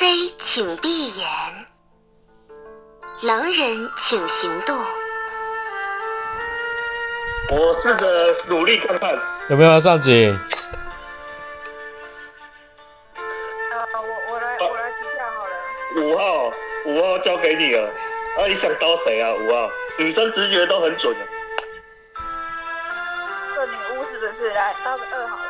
非请闭眼，狼人请行动。我试着努力看看。有没有要上警？呃，我我来我来起跳好了。五号，五号交给你了。啊，你想刀谁啊？五号，女生直觉都很准的。这女巫是不是？来刀个二好了。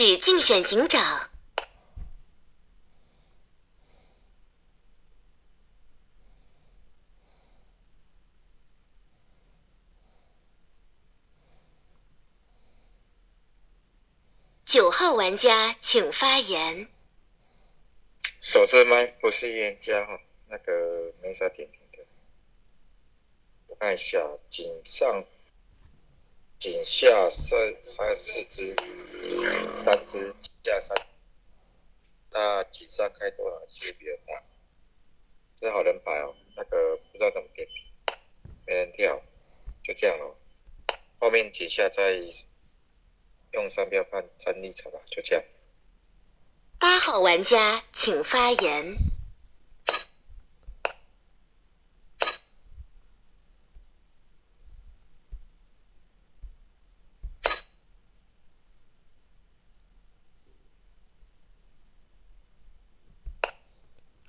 始竞选警长。九号玩家请发言。手持麦不是预言家哈，那个没啥点评的。我看一下，井上、井下三三四只，三只井下三，那井上开多少区别大？这好人牌哦，那个不知道怎么点评，没人跳，就这样哦。后面井下再用商标看战立场吧，就这样。八号玩家请发言。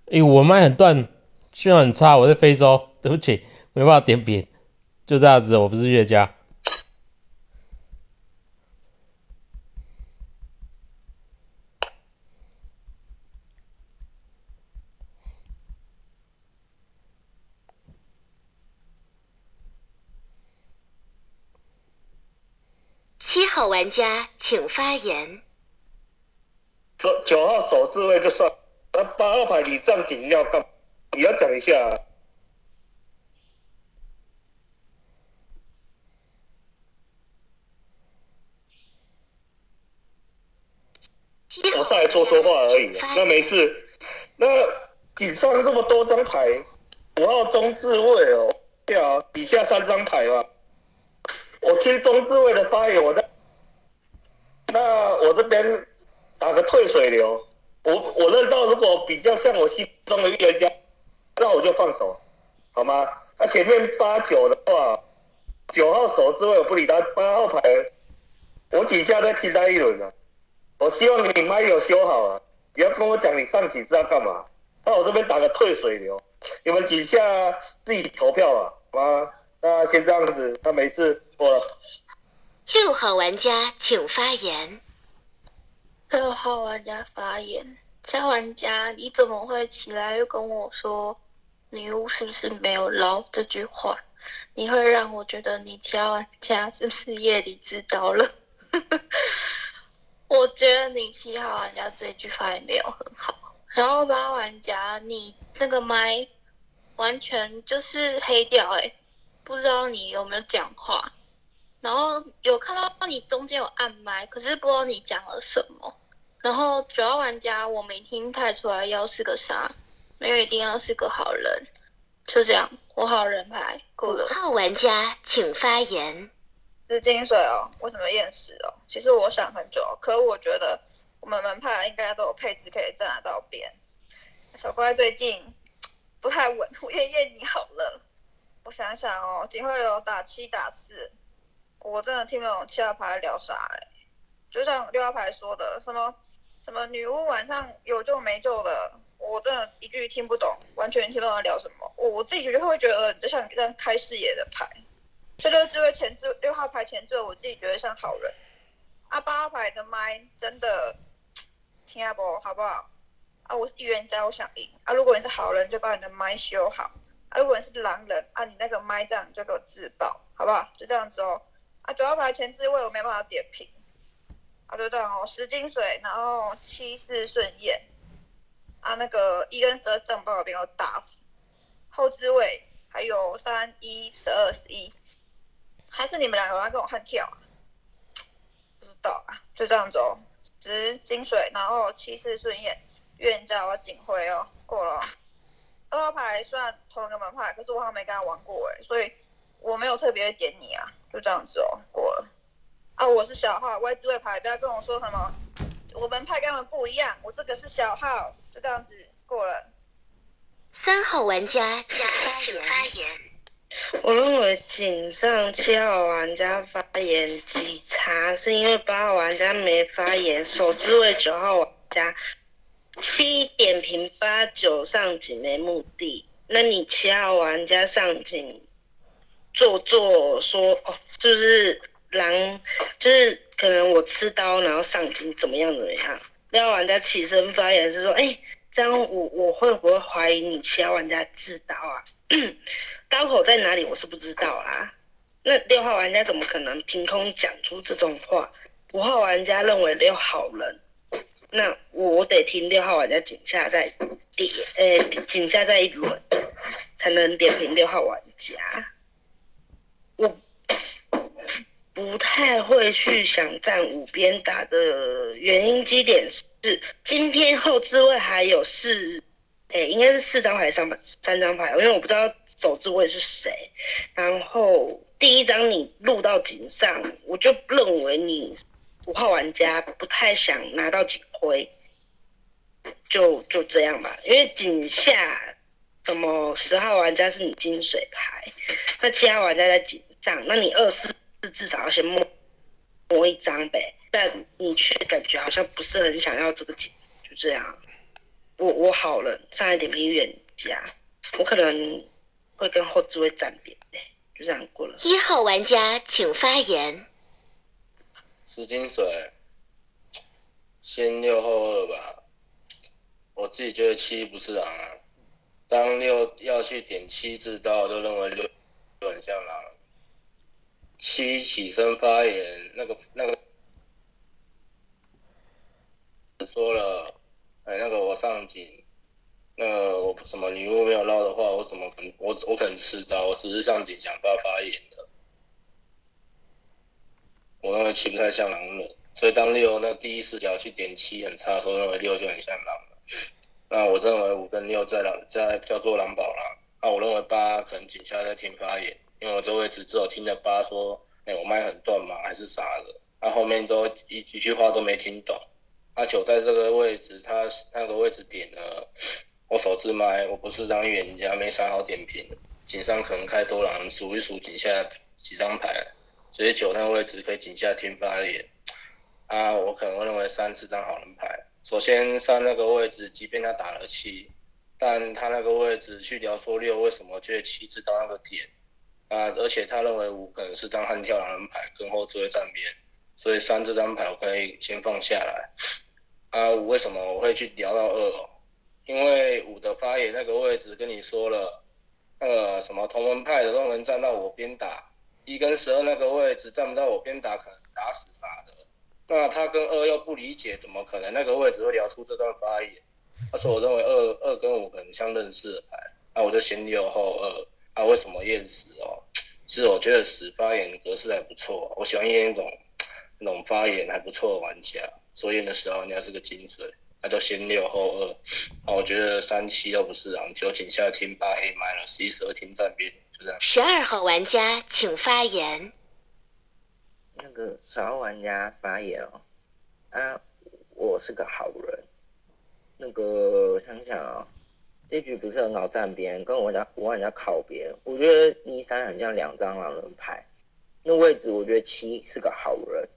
诶，我麦很断，讯号很差，我在非洲，对不起，没办法点评，就这样子，我不是乐家。七号玩家请发言。九九号首置位就算，那八号牌你上警要干嘛？你要讲一下啊。我上来说说话而已，那没事。事。那井上这么多张牌，五号中置位哦，对啊，底下三张牌嘛。我听中置位的发言，我在，那我这边打个退水流。我我认到，如果比较像我心中的预言家，那我就放手，好吗？那前面八九的话，九号手之位我不理他，八号牌，我几下再踢他一轮啊。我希望你麦有修好啊，不要跟我讲你上几次要干嘛。那我这边打个退水流，你们底下自己投票啊，好吗？那先这样子，那没事，过了。六号玩家请发言。六号玩家发言，加玩家，你怎么会起来又跟我说女巫是不是没有捞这句话？你会让我觉得你加玩家是不是夜里知道了？我觉得你七号玩家这句发言没有很好，然后八号玩家你这个麦完全就是黑掉哎、不知道你有没有讲话，然后有看到你中间有按麦，可是不知道你讲了什么。然后主要玩家我没听太出来要是个啥，没有一定要是个好人，就这样，我好人牌够五了。号玩家请发言。是金水哦，为什么厌食哦？其实我想很久，可我觉得我们门派应该都有配置可以站得到边。小乖最近不太稳，我验验你好了。我想想哦，警会流打七打四，我真的听不懂七号牌聊啥哎、就像六号牌说的，什么什么女巫晚上有救没救的，我真的一句听不懂，完全听不懂在聊什么。我我自己就会觉得，就像你这样开视野的牌。这六只位前置六号牌前置，我自己觉得像好人。啊，八号牌的麦真的听下不好不好？啊，我是预言家，我想赢。啊，如果你是好人，就把你的麦修好。啊，如果你是狼人，啊，你那个麦这样就给我自爆，好不好？就这样子哦。啊，九号牌前置位我没办法点评。啊，就这样哦，十金水，然后七四顺验。啊，那个一跟十二正把我给我打死。后置位还有三一十二十一，还是你们两个要跟我悍跳？不知道啊，就这样子哦。十金水，然后七四顺验，预言家我警徽哦，过了哦。二号牌虽然同一个门派，可是我好像没跟他玩过哎，所以我没有特别点你啊，就这样子哦，过了。啊，我是小号，外置位牌，不要跟我说什么，我门派跟他们不一样，我这个是小号，就这样子过了。三号玩家请发言。我认为井上七号玩家发言极差，是因为八号玩家没发言，首置位九号玩家七点评八九上井没目的，那你七号玩家上井做作说哦，是不是狼？就是可能我吃刀然后上井怎么样怎么样？六号玩家起身发言是说，哎，这样我我会不会怀疑你七号玩家自刀啊？刀口在哪里？我是不知道啦。那六号玩家怎么可能凭空讲出这种话？五号玩家认为六好人，那我得听六号玩家井下再点，呃，井下再一轮，才能点评六号玩家。我 不太会去想站五边打的原因基点是，今天后置位还有四。哎，应该是四张牌上三张牌，因为我不知道首置位是谁。然后第一张你录到井上，我就认为你五号玩家不太想拿到警徽，就就这样吧。因为井下什么十号玩家是你金水牌，那七号玩家在井上，那你二四至少要先摸摸一张呗。但你却感觉好像不是很想要这个井，就这样。我我好了，上一点评远家，我可能会跟后置位站边，就这样过了。一号玩家请发言。十金水，先六后二吧。我自己觉得七不是狼啊。当六要去点七字刀，就认为六就很像狼。七起身发言，那个那个说了。哎，那个我上井，那我什么女巫没有捞的话，我怎么可能我我可能吃到，我只是上井想发发言的。我认为七不太像狼人，所以当六那第一视角去点七很差，的时候认为六就很像狼了。那我认为五跟六在狼在叫做狼堡狼。那我认为八可能井下在听发言，因为我这位置只有听着八说，哎，我麦很断吗？还是啥的？那后面都一一句话都没听懂。阿九在这个位置，他那个位置点了，我手自麦，我不是当预言家，没啥好点评。井上可能开多狼，数一数井下几张牌，所以九那个位置可以井下听发言。啊，我可能会认为三四张好人牌。首先三那个位置，即便他打了七，但他那个位置去聊说六为什么觉得七知道那个点啊，而且他认为五可能是张悍跳狼人牌，跟后置位站边，所以三这张牌我可以先放下来。啊，五为什么我会去聊到二哦？因为五的发言那个位置跟你说了，呃什么同门派的都能站到我边打，一跟十二那个位置站不到我边打，可能打死啥的。那他跟二又不理解，怎么可能那个位置会聊出这段发言？他说我认为二二跟五可能像认识的牌，那我就先六后二。啊，为什么验死哦？其实我觉得死发言格式还不错，我喜欢验一种那种发言还不错的玩家。所以的时候，人家是个金水，他就先六后二。啊，我觉得三七又不是狼，九井下听八黑买了，十一十二听站边，就这样。十二号玩家请发言。那个十号玩家发言哦，啊，我是个好人。那个我想想啊，这局不是很好站边，跟我家五玩家靠边。我觉得一三很像两张狼人牌，那位置我觉得七是个好人。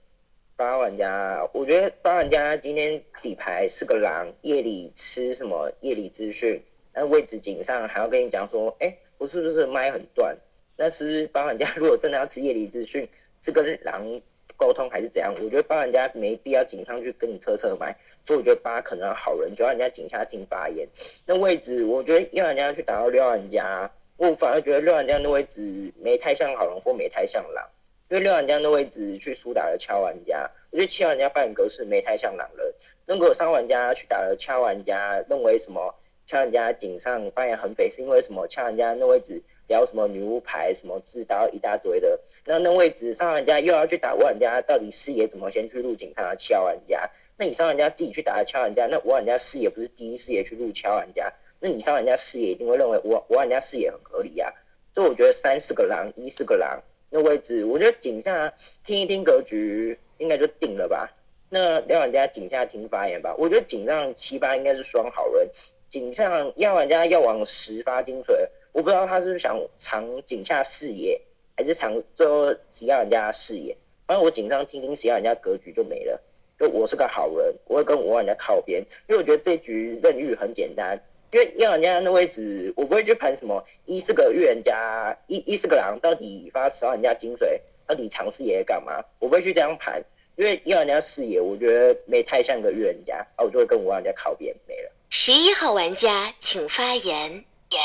八玩家，我觉得八玩家今天底牌是个狼，夜里吃什么夜里资讯，那位置井上还要跟你讲说，哎，我是不是麦很断？那是不是八玩家如果真的要吃夜里资讯，是跟狼沟通还是怎样？我觉得八玩家没必要井上去跟你测测麦，所以我觉得八可能好人，就让人家警下听发言。那位置，我觉得一玩家去打到六玩家，我反而觉得六玩家的位置没太像好人或没太像狼。因为六玩家的位置去输打了敲玩家，我觉得七玩家扮演格式没太像狼人。如果三玩家去打了敲玩家，认为什么敲玩家警上扮演很匪，是因为什么敲玩家那位置聊什么女巫牌、什么自刀一大堆的。那那位置上玩家又要去打五玩家，到底视野怎么先去入警察敲玩家？那你上人家自己去打敲人家，那我玩家视野不是第一视野去入敲人家？那你上玩家视野一定会认为我我玩家视野很合理呀、所以我觉得三四个狼，一四个狼，那位置我觉得井下听一听格局应该就定了吧。那两玩家井下听发言吧，我觉得井上七八应该是双好人，井上要玩家要往十发金水，我不知道他是不是想藏井下视野，还是藏最后十要人家视野。反正我井上听听十要人家格局就没了，就我是个好人，我会跟五玩家靠边，因为我觉得这局任域很简单。因为要人家那位置，我不会去盘什么一是个预言家，一一是个狼，到底发十万人家金水，到底尝试野干嘛？我不会去这样盘，因为要人家视野，我觉得没太像个预言家，啊，我就会跟五万人家靠边，没了。十一号玩家请发言。言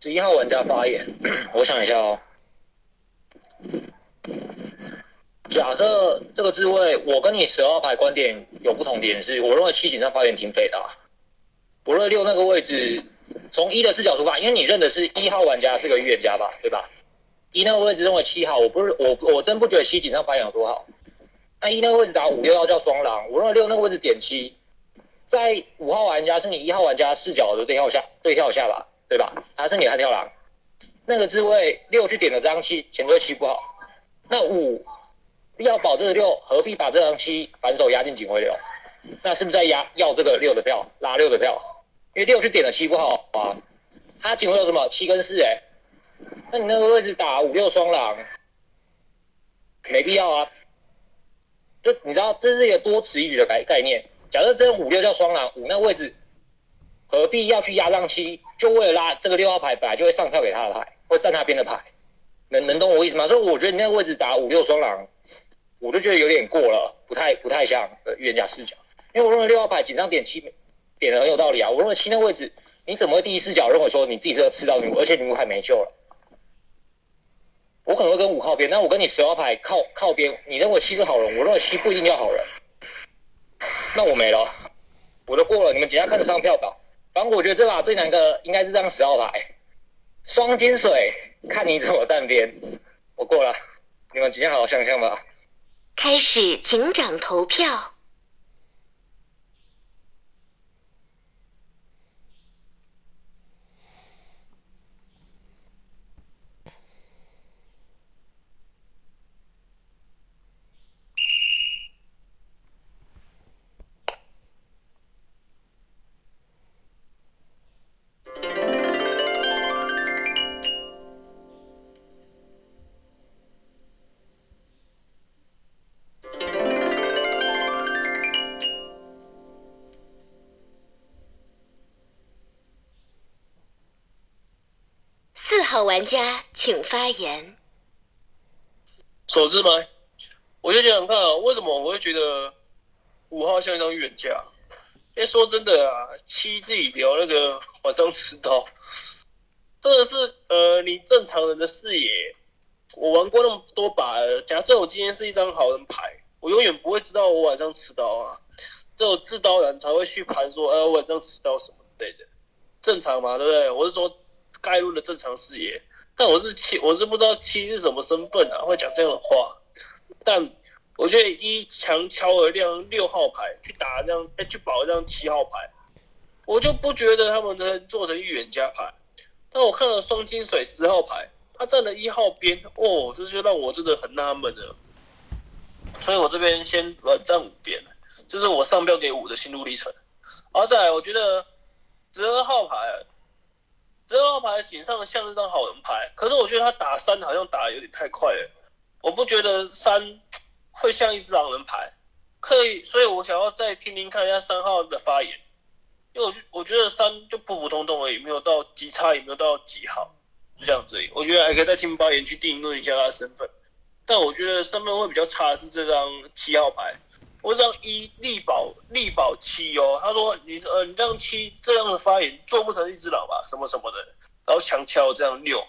十一号玩家发言，我想一下哦。假设这个置位，我跟你十二牌观点有不同点是，我认为七井上发言挺废的、啊。不论六那个位置，从一的视角出发，因为你认的是一号玩家是个预言家吧，对吧？一那个位置认为七号，我不是我我真不觉得七井上发言有多好。那一那个位置打五六要叫双狼，我认为六那个位置点七，在五号玩家是你一号玩家视角的对跳下对跳下吧，对吧？他是你悍跳狼，那个置位六去点了张七，前对七不好。那五要保这个六，何必把这张七反手压进警徽流？那是不是在压要这个六的票，拉六的票？因为六去点了七不好啊，他警徽有什么七跟四哎、那你那个位置打五六双狼，没必要啊。就你知道，这是一个多此一举的概概念。假设真五六叫双狼，五那位置何必要去压让七？就为了拉这个六号牌，本来就会上票给他的牌，会站他边的牌。能能懂我意思吗？所以我觉得你那个位置打五六双狼，我都觉得有点过了，不太不太像呃预言家视角。因为我认为六号牌紧张点七点的很有道理啊。我认为七那位置，你怎么会第一视角认为说你自己是个吃到女巫，而且女巫还没救了？我可能会跟五靠边，但我跟你十号牌靠靠边。你认为七是好人，我认为七不一定要好人。那我没了，我都过了。你们等下看得上票表。反正我觉得这把最难的应该是这张十号牌，双金水，看你怎么站边。我过了，你们今天好好想想吧。开始警长投票。玩家请发言。手指麦，我就想想看啊，为什么我会觉得五号像一张远架？因为说真的啊，七自己聊那个晚上持刀，真的是呃，你正常人的视野，我玩过那么多把，假设我今天是一张好人牌，我永远不会知道我晚上持刀啊，只有自刀人才会去盘说，呃，晚上持刀什么之类的，正常嘛，对不对？我是说盖入了正常视野。但我是七，我是不知道七是什么身份啊，会讲这样的话。但我觉得一强敲了亮六号牌去打这样，哎，去保这样七号牌，我就不觉得他们能做成预言家牌。但我看了双金水十号牌，他站了一号边，哦，这就让我真的很纳闷了。所以我这边先软站五边，这是我上标给五的心路历程。而再来，我觉得十二号牌。十二号牌井上的像是张好人牌，可是我觉得他打三好像打的有点太快了，我不觉得三会像一只狼人牌，可以，所以我想要再听听看一下三号的发言，因为我觉我觉得三就普普通通而已，没有到极差，也没有到极好，就这样子。我觉得还可以再听发言去定论一下他的身份，但我觉得身份会比较差的是这张七号牌。我这样一力保力保七哦，他说你呃你这样七这样的发言做不成一只狼吧，什么什么的，然后强敲这样六，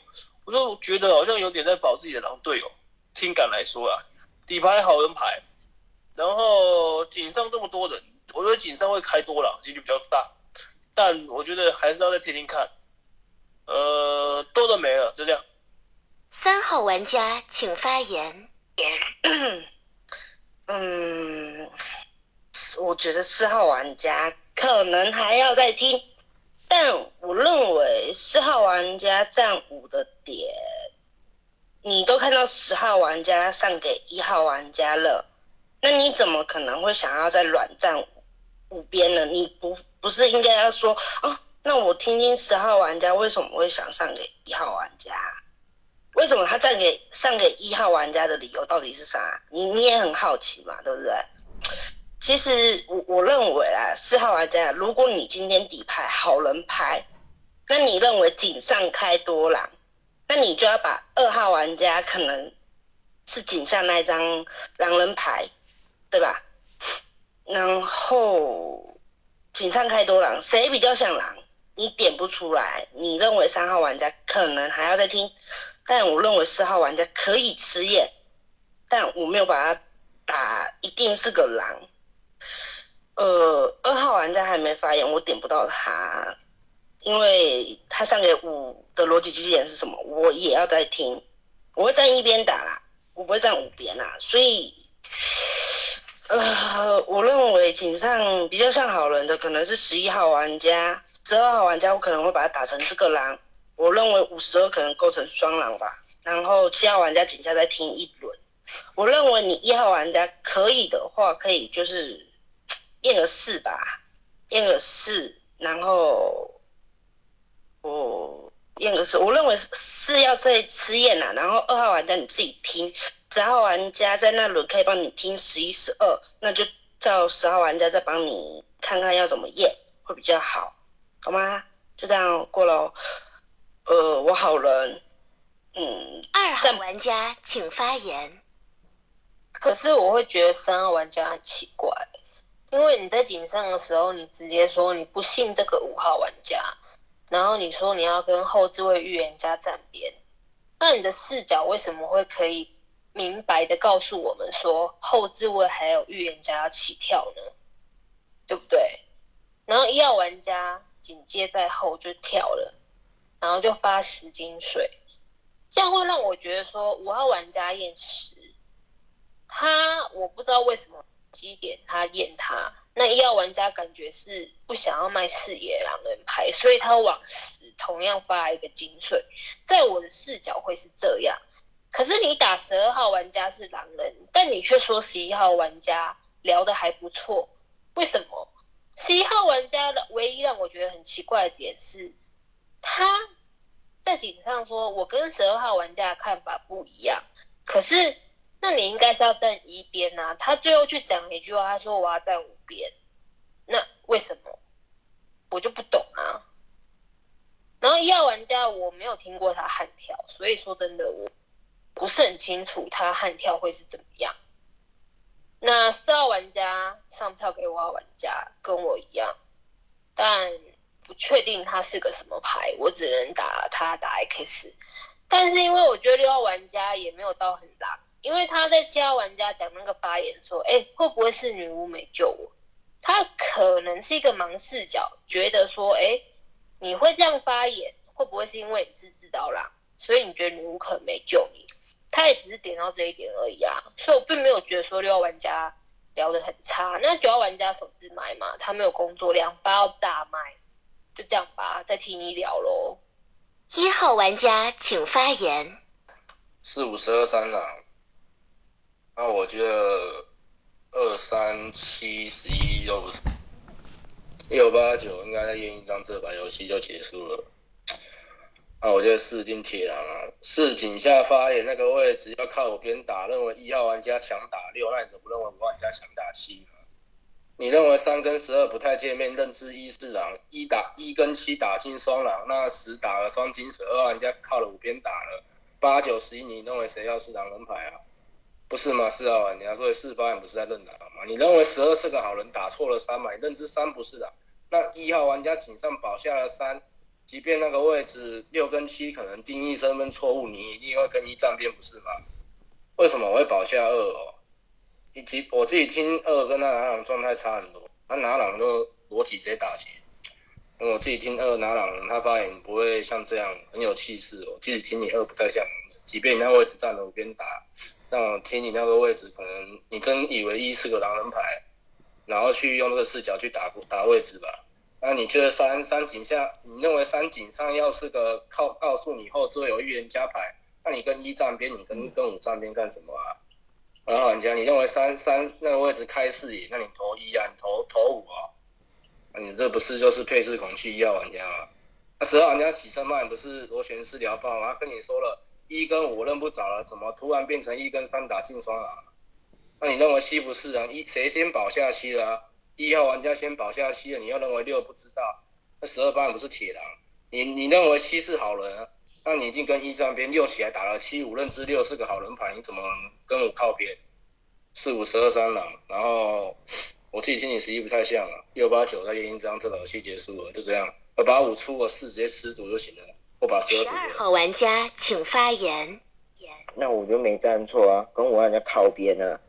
我就觉得好像有点在保自己的狼队友。听感来说啊，底牌好人牌，然后井上这么多人，我觉得井上会开多狼几率比较大，但我觉得还是要再听听看。呃，多的没了，就这样。三号玩家请发言。嗯，我觉得四号玩家可能还要再听，但我认为四号玩家占五的点，你都看到十号玩家上给一号玩家了，那你怎么可能会想要再软占五边呢？你不不是应该要说哦？那我听听十号玩家为什么会想上给一号玩家？为什么他站给上给一号玩家的理由到底是啥？你你也很好奇嘛，对不对？其实我我认为啊，四号玩家，如果你今天底牌好人牌，那你认为井上开多狼，那你就要把二号玩家可能是井上那张狼人牌，对吧？然后井上开多狼，谁比较像狼？你点不出来，你认为三号玩家可能还要再听，但我认为四号玩家可以吃验，但我没有把他打一定是个狼。呃，二号玩家还没发言，我点不到他，因为他上给五的逻辑机器人是什么，我也要再听，我会站一边打啦，我不会站五边啦，所以，呃，我认为井上比较像好人的可能是十一号玩家。十二号玩家，我可能会把他打成这个狼，我认为五十二可能构成双狼吧。然后七号玩家井下再听一轮，我认为你一号玩家可以的话，可以就是验个四吧，验个四，然后我验个四，我认为是要再吃验啦。然后二号玩家你自己听，十号玩家在那轮可以帮你听十一、十二，那就叫十号玩家再帮你看看要怎么验会比较好。好吗？就这样过了。呃，我好人。嗯。二号玩家请发言。可是我会觉得三号玩家很奇怪，因为你在井上的时候，你直接说你不信这个五号玩家，然后你说你要跟后置位预言家站边，那你的视角为什么会可以明白的告诉我们说后置位还有预言家要起跳呢？对不对？然后一号玩家。紧接在后就跳了，然后就发十金水，这样会让我觉得说五号玩家验十，他我不知道为什么几点他验他，那一号玩家感觉是不想要卖视野狼人牌，所以他往十同样发一个金水，在我的视角会是这样，可是你打十二号玩家是狼人，但你却说十一号玩家聊的还不错，为什么？十一号玩家的唯一让我觉得很奇怪的点是，他在井上说：“我跟十二号玩家的看法不一样。”可是，那你应该是要站一边啊。他最后去讲了一句话，他说：“我要站五边。”那为什么？我就不懂啊。然后一号玩家我没有听过他悍跳，所以说真的我不是很清楚他悍跳会是怎么样。那四号玩家上票给五号玩家，跟我一样，但不确定他是个什么牌，我只能打他打 X。但是因为我觉得六号玩家也没有到很狼，因为他在七号玩家讲那个发言说，哎，会不会是女巫没救我？他可能是一个盲视角，觉得说，哎，你会这样发言，会不会是因为你是知道狼，所以你觉得女巫可能没救你？他也只是点到这一点而已啊，所以我并没有觉得说六号玩家聊得很差。那九号玩家手自麦嘛，他没有工作量，八号炸麦，就这样吧，再听你聊喽。一号玩家请发言。四五十二三了，那我觉得二三七十一都不是，六八九应该再验一张这把游戏就结束了。那，我觉得四进铁狼啊，四井下发言那个位置要靠我边打，认为一号玩家强打六，那你怎么不认为五号玩家强打七呢？你认为三跟十二不太见面，认知一四狼，一打一跟七打进双狼，那十打了双金蛇，二号玩家靠了五边打了八九十一，你认为谁要是狼人牌啊？不是吗？四号玩家，所以四八，你不是在认狼吗？你认为十二是个好人，打错了三嘛？你认知三不是狼，那一号玩家井上保下了三。即便那个位置六跟七可能定义身份错误，你一定会跟一站边不是吗？为什么我会保下二哦？以及我自己听二跟那拿朗状态差很多，那拿朗都裸体直接打劫。我自己听二拿朗他发言不会像这样很有气势哦，即使听你二不太像，即便你那位置站了，我边打，那我听你那个位置，可能你真以为一是个狼人牌，然后去用这个视角去打打位置吧。那你觉得三三井下，你认为三井上要是个靠告诉你后置有预言家牌，那你跟一站边，你跟跟五站边干什么啊？然后玩家，你认为三三那个位置开视野，那你投一啊，你投投五啊？那你这不是就是配置恐惧一号玩家吗？那十二玩家起身慢不是螺旋式聊爆吗？跟你说了一跟五认不着了，怎么突然变成一跟三打进双啊？那你认为七不是啊？一谁先保下七了、啊？一号玩家先保下七了，你又认为六不知道？那十二班不是铁狼？你你认为七是好人、啊？那你已经跟一站边六起来打了七五，认知六是个好人牌，你怎么跟我靠边？四五十二三狼，然后我自己心里十一不太像了。六八九在验一张，这个游戏结束了，就这样。二八五出个四直接吃毒就行了，我把十二十二号玩家请发言。那我就没站错啊，跟我人家靠边啊。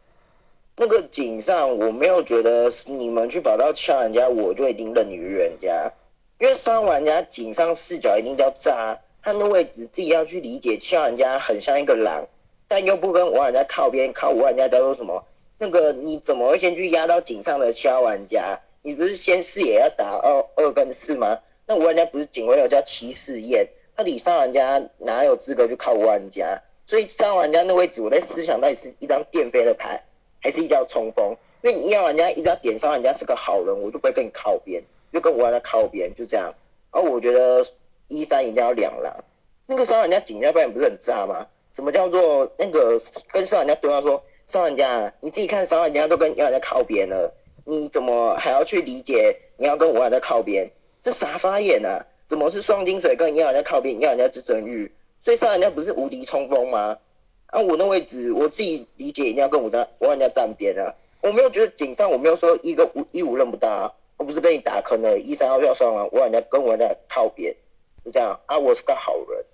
那个井上，我没有觉得你们去跑到敲人家，我就一定认你于人家，因为三玩家井上视角一定要炸，他的位置自己要去理解，敲人家很像一个狼，但又不跟玩家靠边，靠玩家叫做什么？那个你怎么会先去压到井上的敲玩家？你不是先视野要打二二跟四吗？那五玩家不是警卫流叫七四验，那你三玩家哪有资格去靠五玩家？所以三玩家那位置，我在思想到底是一张电飞的牌。还是一定要冲锋，因为你一玩家一定要点上人家是个好人，我就不会跟你靠边，就跟我玩家靠边，就这样。而我觉得一三一定要两狼，那个伤人家井下班不是很炸吗？什么叫做那个跟伤人家对话说伤人家，你自己看伤人家都跟要人家靠边了，你怎么还要去理解你要跟我玩家靠边？这啥发言啊？怎么是双金水跟要人家靠边，要人家是真玉？所以伤人家不是无敌冲锋吗？啊，我那位置我自己理解一定要跟我的我人家站边啊，我没有觉得井上，我没有说一个五一五认不到啊，我不是跟你打坑了，一三号票上完，我人家跟我人家靠边，就这样啊，我是个好人，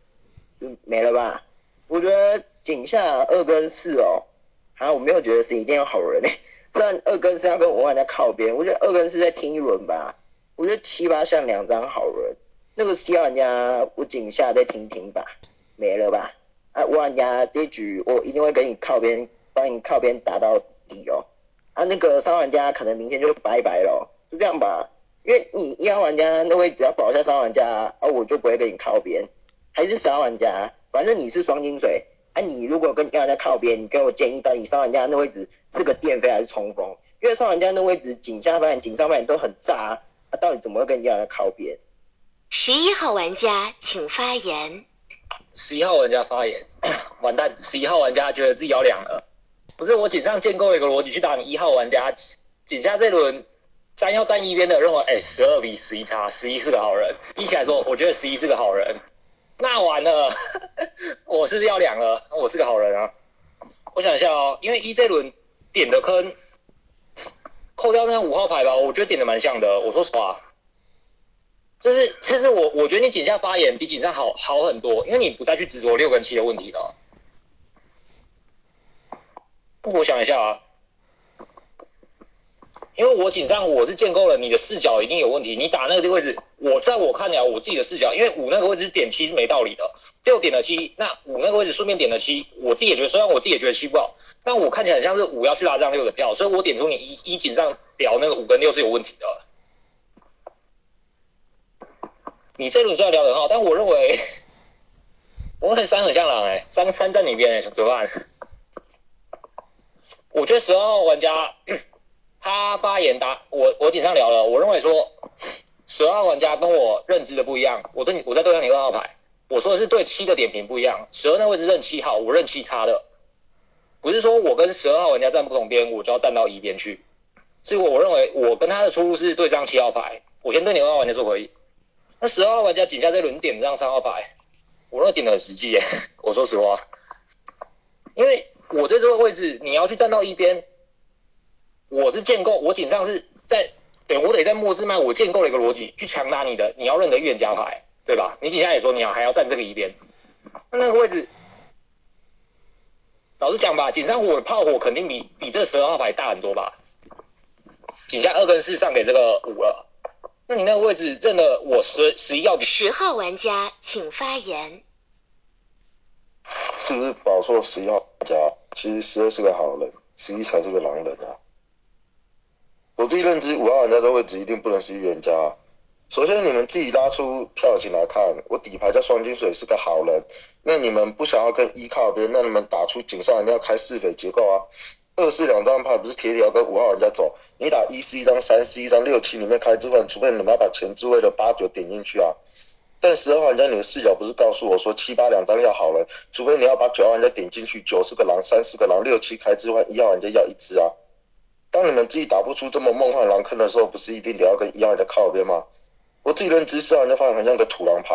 就没了吧？我觉得井下二跟四哦，啊，我没有觉得是一定要好人诶、欸，虽然二跟四要跟我人家靠边，我觉得二跟四再听一轮吧，我觉得七八像两张好人，那个七号人家我井下再听听吧，没了吧？啊，我玩家这局我一定会给你靠边，帮你靠边打到底哦。啊，那个三玩家可能明天就拜拜了，就这样吧。因为你一号玩家那位只要保下三玩家，啊，我就不会跟你靠边。还是三玩家，反正你是双金水。啊，你如果跟一号玩家靠边，你给我建议到底三玩家那位置是个电飞还是冲锋？因为三玩家那位置井下半、井上半都很炸，啊，到底怎么会跟一号玩家靠边？十一号玩家请发言。十一号玩家发言，完蛋！十一号玩家觉得自己要凉了，不是我井上建构一个逻辑去打你一号玩家，井下这轮站要站一边的认为，哎，十二比十一差，十一是个好人，一起来说，我觉得十一是个好人，那完了，我是不是要两了？我是个好人啊！我想一下哦，因为一这轮点的坑，扣掉那五号牌吧，我觉得点的蛮像的，我说实话。就是，其实我我觉得你井下发言比井上好好很多，因为你不再去执着六跟七的问题了。不我想一下啊，因为我井上我是建构了你的视角一定有问题，你打那个位置，我在我看来我自己的视角，因为五那个位置点七是没道理的，六点了七，那五那个位置顺便点了七，我自己也觉得，虽然我自己也觉得七不好，但我看起来很像是五要去拉这张六的票，所以我点出你一一井上聊那个五跟六是有问题的。你这轮虽然聊得很好，但我认为，我很三很像狼哎、欸，三三在你边哎、怎么办？我觉得十二号玩家他发言答我我井上聊了，我认为说十二号玩家跟我认知的不一样，我对你我在对上你二号牌，我说的是对七的点评不一样，十二那位置认七号，我认七差的，不是说我跟十二号玩家站不同边，我就要站到一边去，是我我认为我跟他的出入是对上七号牌，我先对你二号玩家做回应。那十二号玩家井下这轮点上三号牌，我认为点的很实际耶。我说实话，因为我在这个位置，你要去站到一边，我是建构，我井上是在，对我得在末日麦，我建构了一个逻辑去强打你的，你要认得预言家牌，对吧？你井下也说你要还要站这个一边，那那个位置，老实讲吧，井上我的炮火肯定比比这十二号牌大很多吧。井下二跟四上给这个五了。那你那个位置认了我十十一要比十号玩家请发言。是不是保错十一号玩家？其实十二是个好人，十一才是个狼人啊。我自己认知五号玩家的位置一定不能是预言家。首先，你们自己拉出票型来看，我底牌叫双金水是个好人，那你们不想要跟一靠边，那你们打出井上一定要开四匪结构啊。二四两张牌不是铁铁要跟五号玩家走，你打一是一张，三是一张，六七里面开置换，除非你们要把前置位的八九点进去啊。但十二号玩家你的视角不是告诉我说七八两张要好人，除非你要把九号玩家点进去，九是个狼，三是个狼，六七开置换，一号玩家要一只啊。当你们自己打不出这么梦幻狼坑的时候，不是一定得要跟一号玩家靠边吗？我自己认知四号玩家发现很像个土狼爬。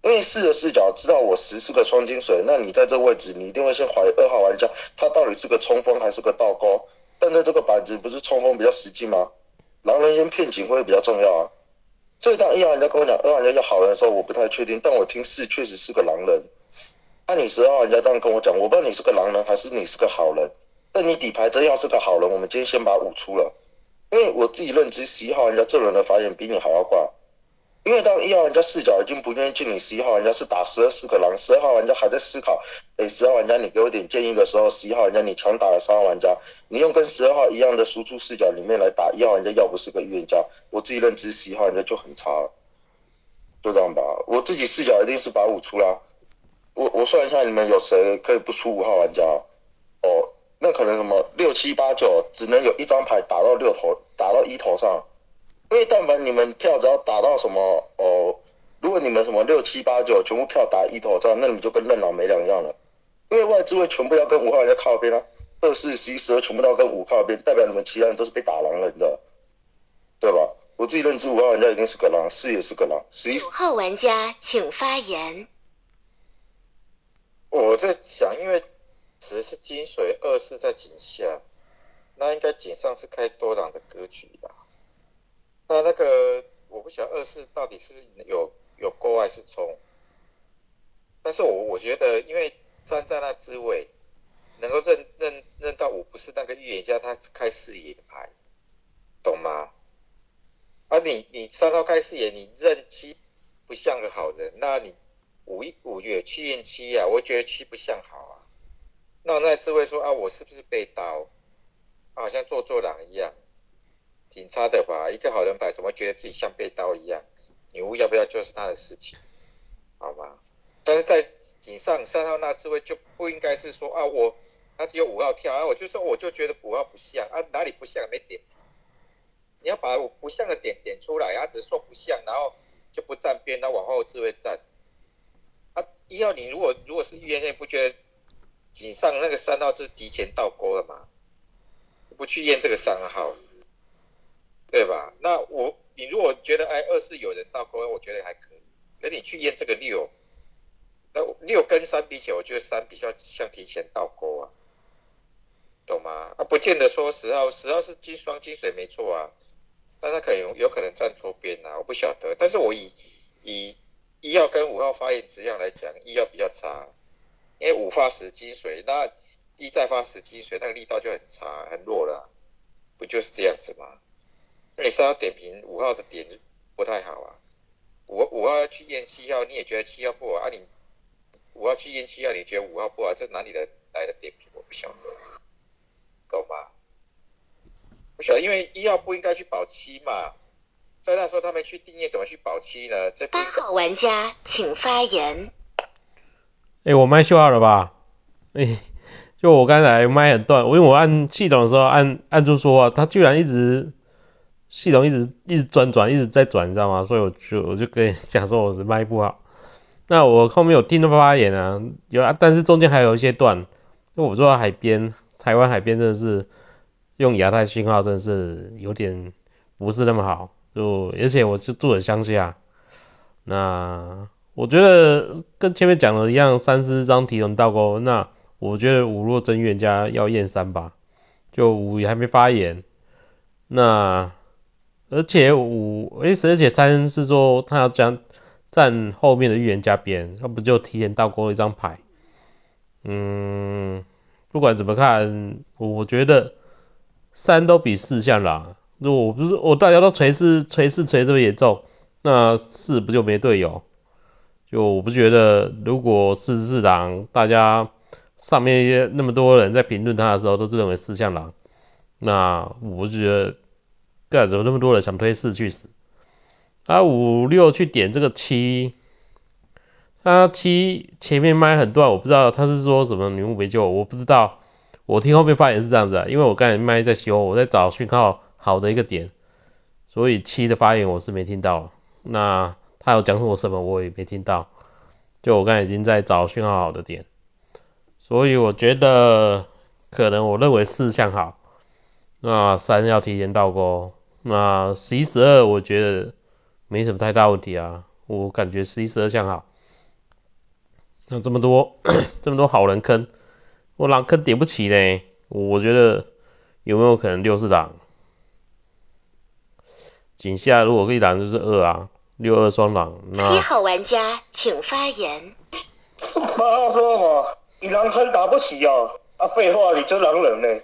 因为四的视角知道我十是个双金水，那你在这位置，你一定会先怀疑二号玩家他到底是个冲锋还是个倒钩。但在这个板子不是冲锋比较实际吗？狼人先骗警会比较重要啊。所以当一号玩家跟我讲二号玩家要好人的时候，我不太确定，但我听四确实是个狼人。那你十二号玩家这样跟我讲，我不知道你是个狼人还是你是个好人。但你底牌真要是个好人，我们今天先把五出了，因为我自己认知十一号玩家这轮的发言比你还要怪。因为当一号玩家视角已经不愿意进你十一号玩家是打十二四个狼，十二号玩家还在思考，哎，十号玩家你给我点建议的时候，十一号玩家你强打了三号玩家，你用跟十二号一样的输出视角里面来打一号玩家，要不是个预言家，我自己认知十一号玩家就很差了，就这样吧。我自己视角一定是把五出啦，我我算一下你们有谁可以不出五号玩家？哦，那可能什么六七八九只能有一张牌打到六头，打到一头上。因为但凡你们票只要打到什么哦，如果你们什么六七八九全部票打一头上，那你们就跟任老没两样了。因为外置位全部要跟五号玩家靠边啊，二四十一十二全部都要跟五靠边，代表你们其他人都是被打狼了，你知道？对吧？我自己认知五号玩家一定是个狼，四也是个狼，十一九号玩家请发言。我在想，因为十是金水，二是在井下，那应该井上是开多狼的格局啦。那那个我不晓得二四到底是有有勾还是冲，但是我我觉得，因为站在那之位，能够认认认到我不是那个预言家，他是开视野的牌，懂吗？啊，你你三号开视野，你认七不像个好人，那你五一五月七验七啊，我觉得七不像好啊。那那智慧说啊，我是不是被刀？好像做做狼一样。挺差的吧，一个好人牌怎么觉得自己像被刀一样？女巫要不要就是他的事情，好吗？但是在井上三号那次位就不应该是说啊，我他只有五号跳啊，我就说我就觉得五号不像啊，哪里不像没点？你要把我不像的点点出来啊，只说不像，然后就不站边，那往后自位站。啊，一号你如果如果是预言家，不觉得井上那个三号是提前倒钩了嘛？不去验这个三号。对吧？那我你如果觉得哎二四有人倒钩，我觉得还可以。可你去验这个六，那六跟三比起来，我觉得三比较像提前倒钩啊，懂吗？啊，不见得说十号十号是金双金水没错啊，但他可能有可能站错边啊，我不晓得。但是我以以一号跟五号发言质量来讲，一号比较差，因为五发十金水，那一再发十金水，那个力道就很差很弱了，不就是这样子吗？那你是要点评五号的点不太好啊，五五号要去验七号，你也觉得七号不好啊？你五号去验七号，你觉得五号不好，这哪里的来的点评？我不晓得，懂吗？不晓得，因为一号不应该去保七嘛。在那时候他们去定义怎么去保七呢？这八号玩家请发言。哎，我麦修好了吧？哎，就我刚才麦很断，因为我按系统的时候按按住说话，它居然一直。系统一直一直转转一直在转，你知道吗？所以我就我就跟你讲说我是麦不好。那我后面有听到发言啊，有啊，但是中间还有一些段，因为我住在海边，台湾海边真的是用亚太信号真的是有点不是那么好，就而且我是住在乡下。那我觉得跟前面讲的一样，三四张提轮倒钩，那我觉得五若真预言家要验三吧，就五也还没发言，那。而且五而且三是说他要将站后面的预言家边，那不就提前倒钩一张牌？嗯，不管怎么看，我觉得三都比四像狼。如果我不是我大家都锤四锤四锤这么严重，那四不就没队友？就我不觉得，如果四十四郎，大家上面一些那么多人在评论他的时候，都是认为四象狼，那我就觉得，干怎么那么多人想推四去死？他五六去点这个七，他七前面麦很断，我不知道他是说什么女巫没救，我不知道。我听后面发言是这样子啊，因为我刚才麦在修，我在找讯号好的一个点，所以七的发言我是没听到。那他有讲什么什么我也没听到，就我刚才已经在找讯号好的点，所以我觉得可能我认为四向好，那三要提前到过，那十一十二我觉得没什么太大问题啊，我感觉十一十二向好。那这么多 这么多好人坑。我狼坑点不起呢，我觉得有没有可能六是狼？井下如果一档就是二啊，六二双狼。七号玩家请发言。妈说什么？你狼坑打不起哦？啊，废话，你就狼人呢？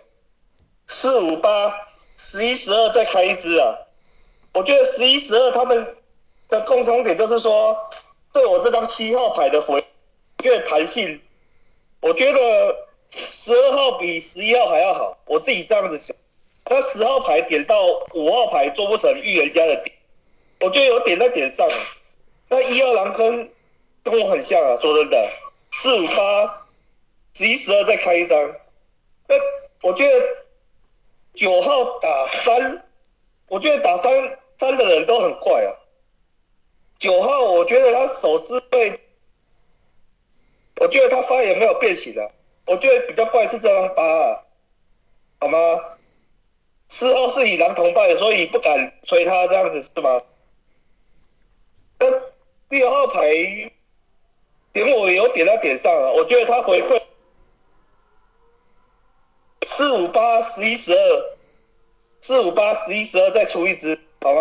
四五八十一十二再开一支啊！我觉得十一十二他们的共同点就是说，对我这张七号牌的回越弹性，我觉得。十二号比十一号还要好，我自己这样子想。那十号牌点到五号牌做不成预言家的点，我觉得有点在点上。那一二狼坑跟我很像啊，说真的，四五八十一十二再开一张。那我觉得九号打三，我觉得打三三的人都很快啊。九号我觉得他手指会，我觉得他发言没有变形的。我觉得比较怪是这张八，啊，好吗？四号是以狼同伴，所以不敢吹他这样子是吗？那六号牌点我有点到点上了，我觉得他回馈四五八十一十二，四五八十一十二再出一只，好吗？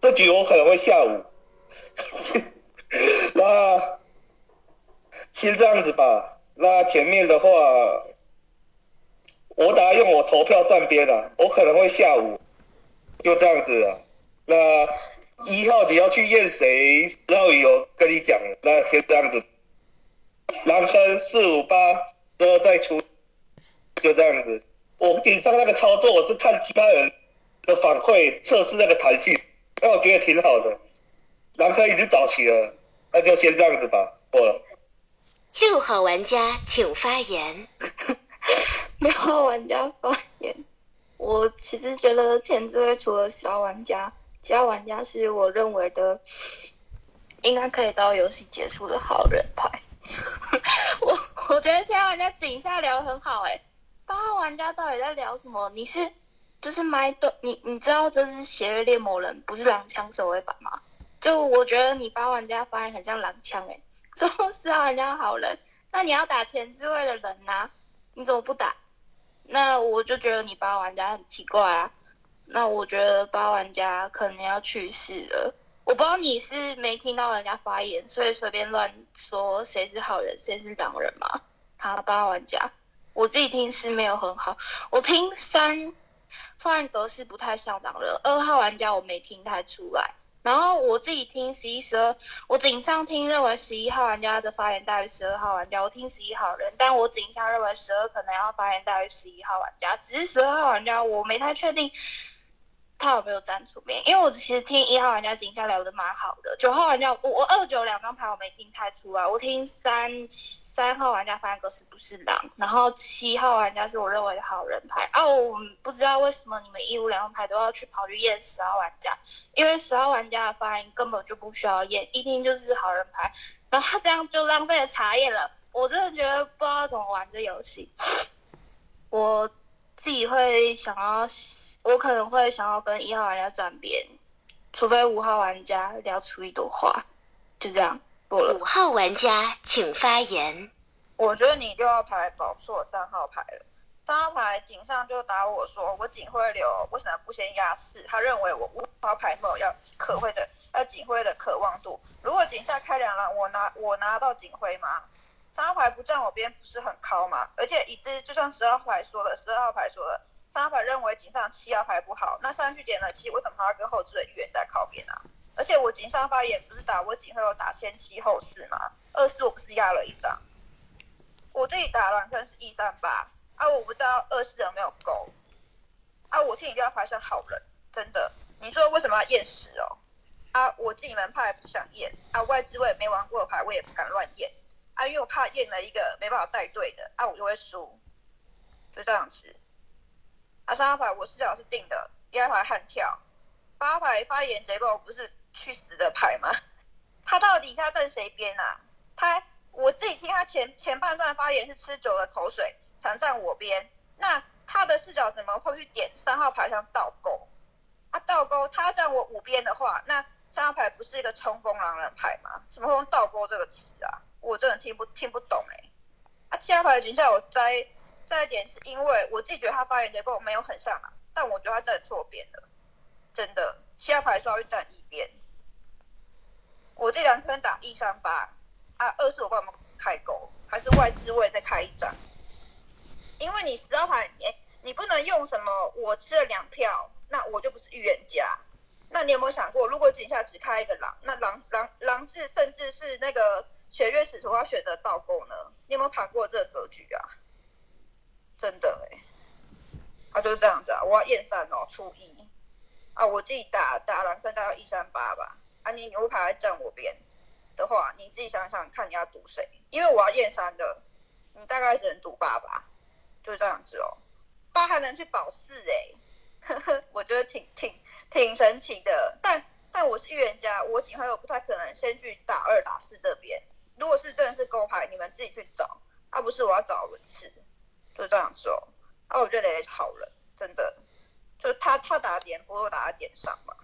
这局我可能会下午，那先这样子吧。那前面的话，我打算用我投票站边啊，我可能会下午就这样子啊。那一号你要去验谁？十号有跟你讲，那先这样子。狼三四五八之后再出，就这样子。我顶上那个操作，我是看其他人的反馈测试那个弹性，那我觉得挺好的。狼三已经早起了，那就先这样子吧，过了。六号玩家请发言。六号玩家发言。我其实觉得前置位除了小玩家，其他玩家是我认为的应该可以到游戏结束的好人牌。我我觉得其他玩家井下聊很好哎。八号玩家到底在聊什么？你是就是麦段？你你知道这是邪恶猎魔人，不是狼枪守卫版吗？就我觉得你八号玩家发言很像狼枪哎。说是啊，人家好人，那你要打前置位的人呐，你怎么不打？那我就觉得你八号玩家很奇怪啊。那我觉得八玩家可能要去世了。我不知道你是没听到人家发言，所以随便乱说谁是好人，谁是狼人吗？他，八玩家，我自己听是没有很好。我听三发言格式不太像狼人。二号玩家我没听太出来。然后我自己听十一、十二，我井上听认为十一号玩家的发言大于十二号玩家，我听十一号人，但我井上认为十二可能要发言大于十一号玩家，只是十二号玩家我没太确定。他有没有站出面？因为我其实听一号玩家警下聊的蛮好的，九号玩家我我二九两张牌我没听太出来，我听三三号玩家发言格式不是狼，然后七号玩家是我认为的好人牌。哦，我不知道为什么你们一五两张牌都要去跑去验十号玩家，因为十号玩家的发言根本就不需要验，一听就是好人牌，然后这样就浪费了茶叶了。我真的觉得不知道怎么玩这游戏，我。自己会想要，我可能会想要跟一号玩家站边，除非五号玩家聊出一朵花，就这样过了。五号玩家请发言。我觉得你六号牌保错三号牌了，三号牌警上就打我说我警徽流为什么不先压四？他认为我五号牌没有要可会的要警徽的渴望度。如果警下开两狼，我拿我拿到警徽吗？三号牌不站我边不是很靠吗？而且已知就像十二号牌说了，十二号牌说了，三号牌认为井上七号牌不好，那三去点了七，为什么还要跟后置的预言在靠边啊？而且我井上发言不是打我井会有打先七后四吗？二四我不是压了一张，我自己打蓝坑是一三八啊，我不知道二四有没有勾啊，我听你这牌像好人，真的，你说为什么要验十哦？啊，我自己门派不想验啊，外资我也没玩过的牌，我也不敢乱验啊，因为我怕验了一个没办法带队的啊，我就会输，就这样子。啊，三号牌我视角是定的，一号牌悍跳，八号牌发言贼爆不是去死的牌吗？他到底他站谁边啊？他我自己听他前前半段发言是吃酒的口水，想站我边，那他的视角怎么会去点三号牌上倒钩？啊，倒钩他站我五边的话，那三号牌不是一个冲锋狼人牌吗？怎么会用倒钩这个词啊？我真的听不听不懂哎、啊，七号牌的形象我摘摘一点是因为我自己觉得他发言结构没有很像啊，但我觉得他站错边了，真的，七号牌稍微站一边。我这两天打一三八啊，二是我帮我们开钩，还是外资位再开一张？因为你十号牌，你你不能用什么我吃了两票，那我就不是预言家。那你有没有想过，如果井下只开一个狼，那狼狼狼是甚至是那个血月使徒要选择倒钩呢？你有没有盘过这个格局啊？真的哎、啊就是这样子啊，我要验三哦，初一啊，我自己打打狼坑大概一三八吧。啊，你牛排站我边的话，你自己想想看你要赌谁，因为我要验三的，你大概只能赌八吧，就是这样子哦。八还能去保四哎、欸，我觉得挺挺挺神奇的。但但我是预言家，我警徽我不太可能先去打二打四这边。如果是真的是勾牌，你们自己去找，而、啊、不是我要找轮次，就这样说。啊，我觉得好了，真的，就他他打点不会打在点上吧。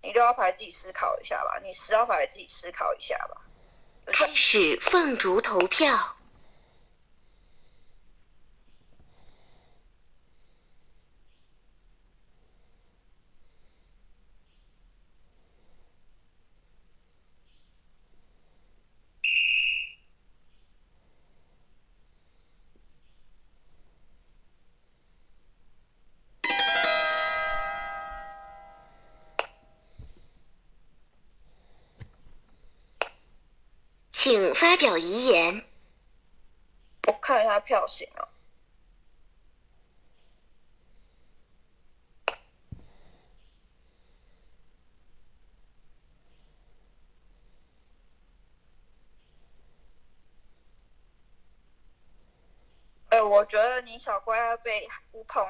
你六号牌自己思考一下吧，你十号牌自己思考一下吧。开始凤竹投票。表遗言。我看一下票型哦。哎、我觉得你小乖要被吴鹏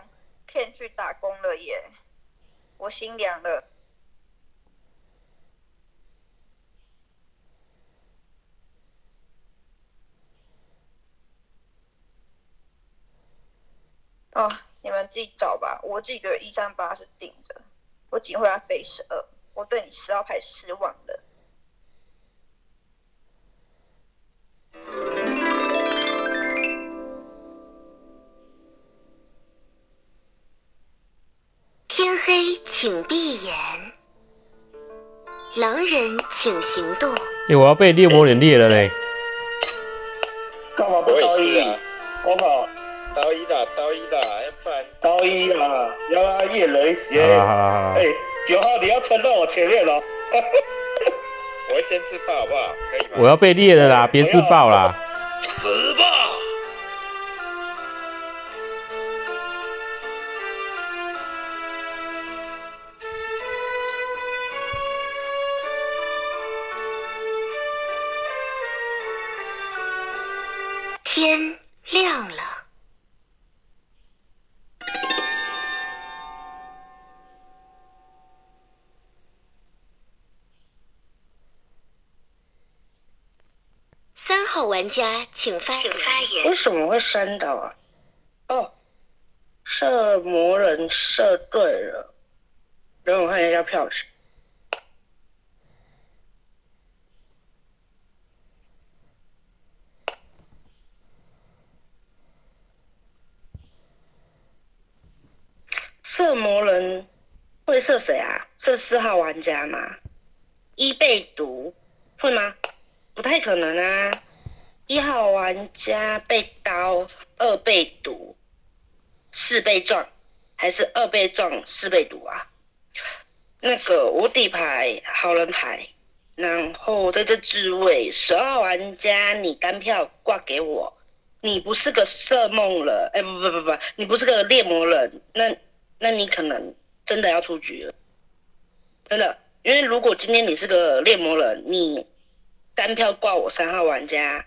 骗去打工了耶，我心凉了。哦，你们自己找吧，我自己觉得一三八是定的，我警徽要飞十二，我对你十号牌失望了。天黑请闭眼，狼人请行动。哎、我要被猎魔人猎了嘞！干嘛不我也刀一？是啊，我靠，刀一打刀一打，要不然刀一啊，要让他验了一些。好好了好了哎，九号你要撑到我前面了。我会先自爆好不好？可以吗？我要被猎了啦，别自爆啦！死吧！玩家请发言。为什么会删到啊？哦，射魔人射对了，等我看一下票型。射魔人会射谁啊？射四号玩家吗？一被毒会吗？不太可能啊。一号玩家被刀，二被毒，四被撞，还是二被撞四被毒啊？那个无底牌好人牌，然后在这置位十二玩家，你单票挂给我，你不是个色梦人，哎不不不不，你不是个猎魔人，那那你可能真的要出局了，真的，因为如果今天你是个猎魔人，你单票挂我三号玩家，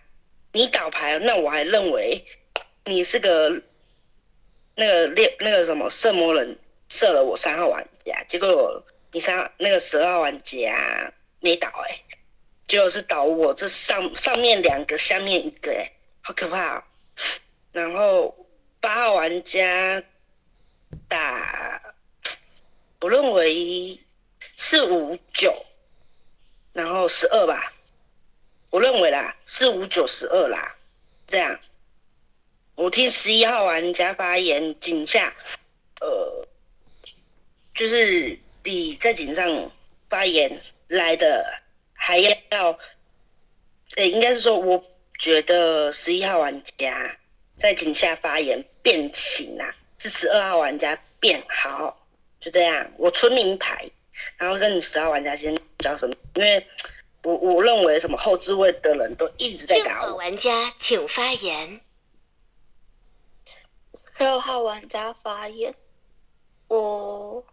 你倒牌，那我还认为你是个那个猎那个什么色魔人射了我三号玩家，结果你三那个十二玩家没倒哎、结果是倒我这上上面两个，下面一个哎、好可怕、哦。然后八号玩家打，我认为是五九，然后十二吧，我认为啦，四五九十二啦，这样。我听十一号玩家发言，井下，呃，就是比在井上发言来的还要，呃，应该是说，我觉得十一号玩家在井下发言变形啦、是十二号玩家变好，就这样。我出名牌，然后跟十号玩家先讲什么？因为我我认为什么后置位的人都一直在打我。号玩家请发言。六号玩家发言，我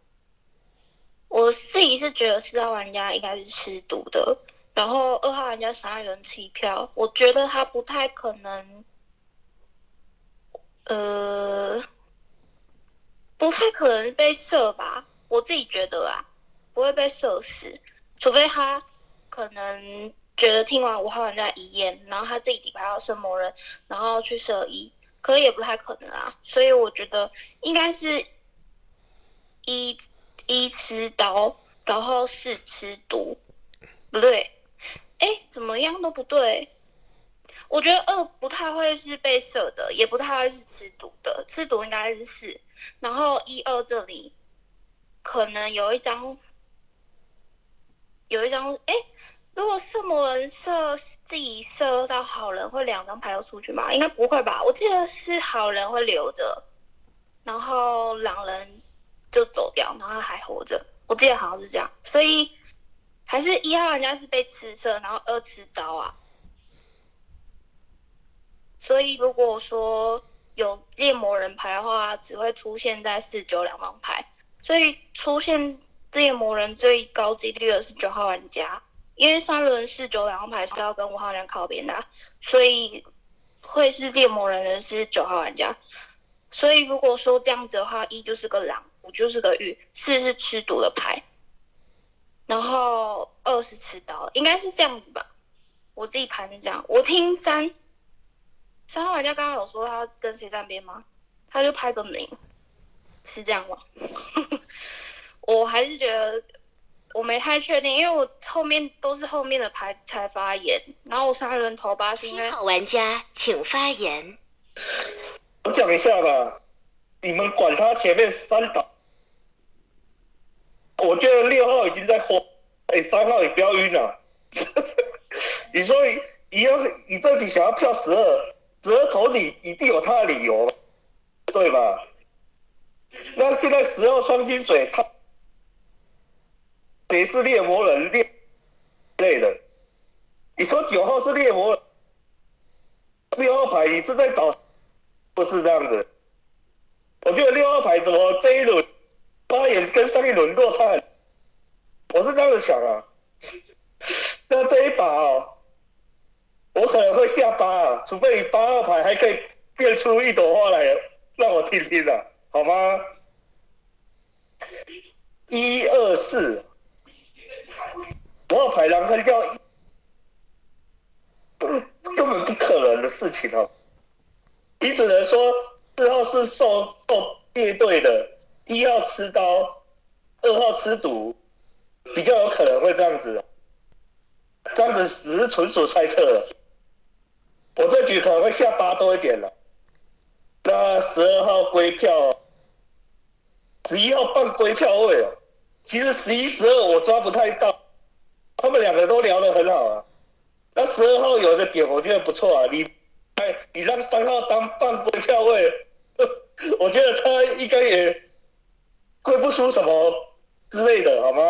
我自己是觉得四号玩家应该是吃毒的，然后二号玩家杀人弃票，我觉得他不太可能，呃，不太可能被射吧，我自己觉得啊，不会被射死，除非他可能觉得听完五号玩家遗言，然后他自己底牌要射魔人，然后去射一，可也不太可能啊，所以我觉得应该是一一吃刀，然后四吃毒，不对，哎，怎么样都不对。我觉得二不太会是被射的，也不太会是吃毒的，吃毒应该是四，然后一二这里可能有一张有一张，哎，如果射魔人射自己射到好人，会两张牌都出去吗？应该不会吧？我记得是好人会留着，然后狼人就走掉，然后还活着。我记得好像是这样，所以还是一号玩家是被吃射，然后二吃刀啊。所以如果说有猎魔人牌的话，只会出现在四九两张牌，所以出现猎魔人最高几率的是九号玩家，因为三轮是九两张牌是要跟五号人靠边的、所以会是猎魔人的是九号玩家。所以如果说这样子的话，一就是个狼，五就是个玉，四是吃毒的牌，然后二是吃刀，应该是这样子吧。我自己盘是这样，我听三三号玩家刚刚有说他跟谁站边吗？他就拍个零，是这样吗？我还是觉得我没太确定，因为我后面都是后面的牌才发言，然后我三轮投八是因为七号玩家请发言。我讲一下吧，你们管他前面三倒，我觉得六号已经在慌，哎，三号也不要晕了。你说你要你这局想要票十二，十二投你一定有他的理由，对吧？那现在十二双金水，他谁是猎魔人猎类的？你说九号是猎魔人，六号牌你是在找，不是这样子。我觉得六号牌怎么这一轮发言跟上一轮落差很，我是这样子想啊。那这一把哦，我可能会下八啊，除非你八号牌还可以变出一朵花来，让我听听啊，好吗？一二四，五号牌狼山叫一，根本不可能的事情哦。你只能说四号是受受列队的，一号吃刀，二号吃毒，比较有可能会这样子。这样子只是纯属猜测了。我这局可能会下八多一点了。那十二号归票，十一号半归票位哦。其实十一、十二我抓不太到，他们两个都聊得很好啊。那十二号有一个点我觉得不错啊，你哎，你让三号当半分票位，我觉得他应该也归不出什么之类的，好吗？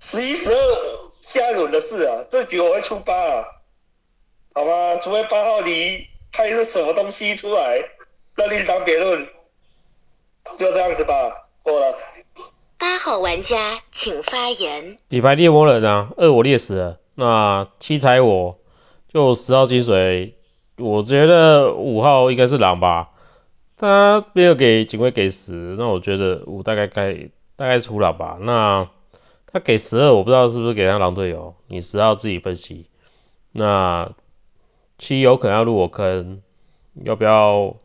十一、十二下一轮的事啊，这局我会出八啊，好吗？除非八号你开是什么东西出来，那另当别论。就这样子吧，过了。八号玩家请发言。底牌猎魔人啊，二我猎死了，那七踩我就十号金水，我觉得五号应该是狼吧，他没有给警卫给十，那我觉得五大概该大概出狼吧。那他给十二，我不知道是不是给他狼队友，你十号自己分析。那七有可能要入我坑，要不要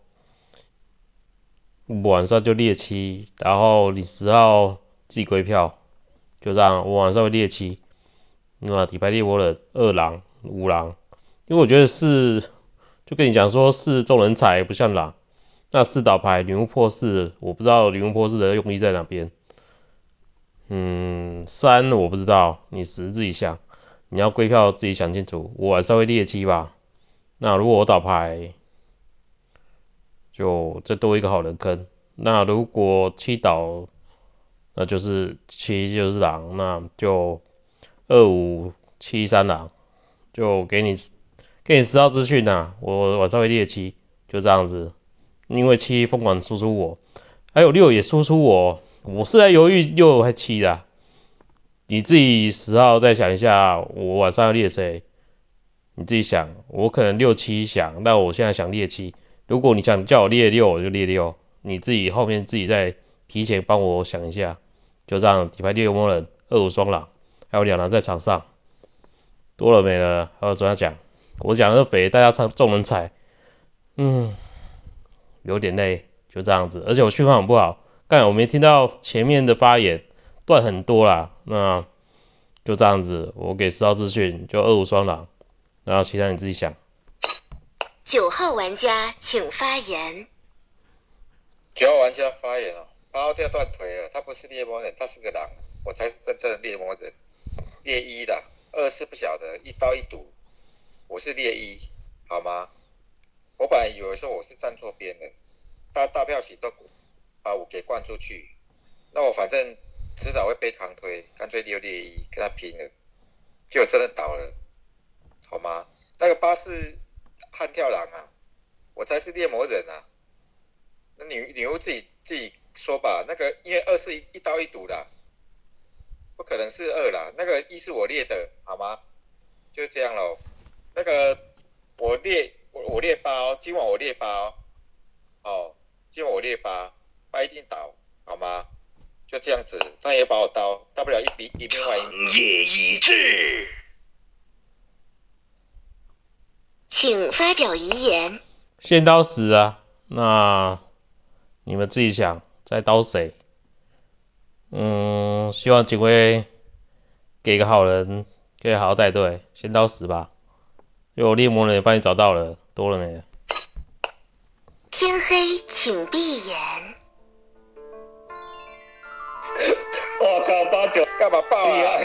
晚上就猎七，然后你十号自己归票，就这样，我晚上会猎七。那底牌猎我的二狼五狼，因为我觉得四就跟你讲说四众人踩不像狼，那四倒牌女巫破四，我不知道女巫破四的用意在哪边。嗯，三我不知道，你十自己想，你要归票自己想清楚。我晚上会猎七吧，那如果我倒牌，就再多一个好人坑。那如果七倒，那就是七就是狼，那就二五七三狼，就给你给你十号资讯呐。我晚上会猎七，就这样子，因为七疯狂输出我，还有六也输出我。我是在犹豫六还七的，你自己十号再想一下，我晚上要猎谁？你自己想，我可能六七想，那我现在想猎七。如果你想叫我猎六，我就猎六。你自己后面自己再提前帮我想一下，就这样。底牌猎魔人二五双狼，还有两狼在场上，多了没了？还有怎样讲？我讲的是肥，大家唱众人踩，嗯，有点累，就这样子。而且我讯号很不好。刚才我没听到前面的发言，断很多啦。那就这样子，我给十号资讯，就二五双狼，然后其他你自己想。九号玩家请发言。九号玩家发言哦，八号掉断腿了，他不是猎魔人，他是个狼，我才是真正的猎魔人，猎一的。二是不晓得，一刀一赌，我是猎一，好吗？我本来以为说我是站错边的，大大票洗都。把我给灌出去，那我反正迟早会被扛推，干脆留猎一跟他拼了，结果真的倒了，好吗？那个八是悍跳狼啊，我才是猎魔人啊，那女女巫自己自己说吧，那个因为二是一一刀一堵的，不可能是二啦，那个一是我列的，好吗？就这样喽，那个我列我我列八哦，今晚我列八哦，哦，今晚我列八。不一定倒，好吗？就这样子，他也把我刀，大不了一笔一兵换一。成业已至，请发表遗言。先刀死啊！那你们自己想，再刀谁？嗯，希望警卫给个好人，可以好好带队。先刀死吧，有猎魔人也帮你找到了，多了没？天黑，请闭眼。我靠，八九干嘛爆啊？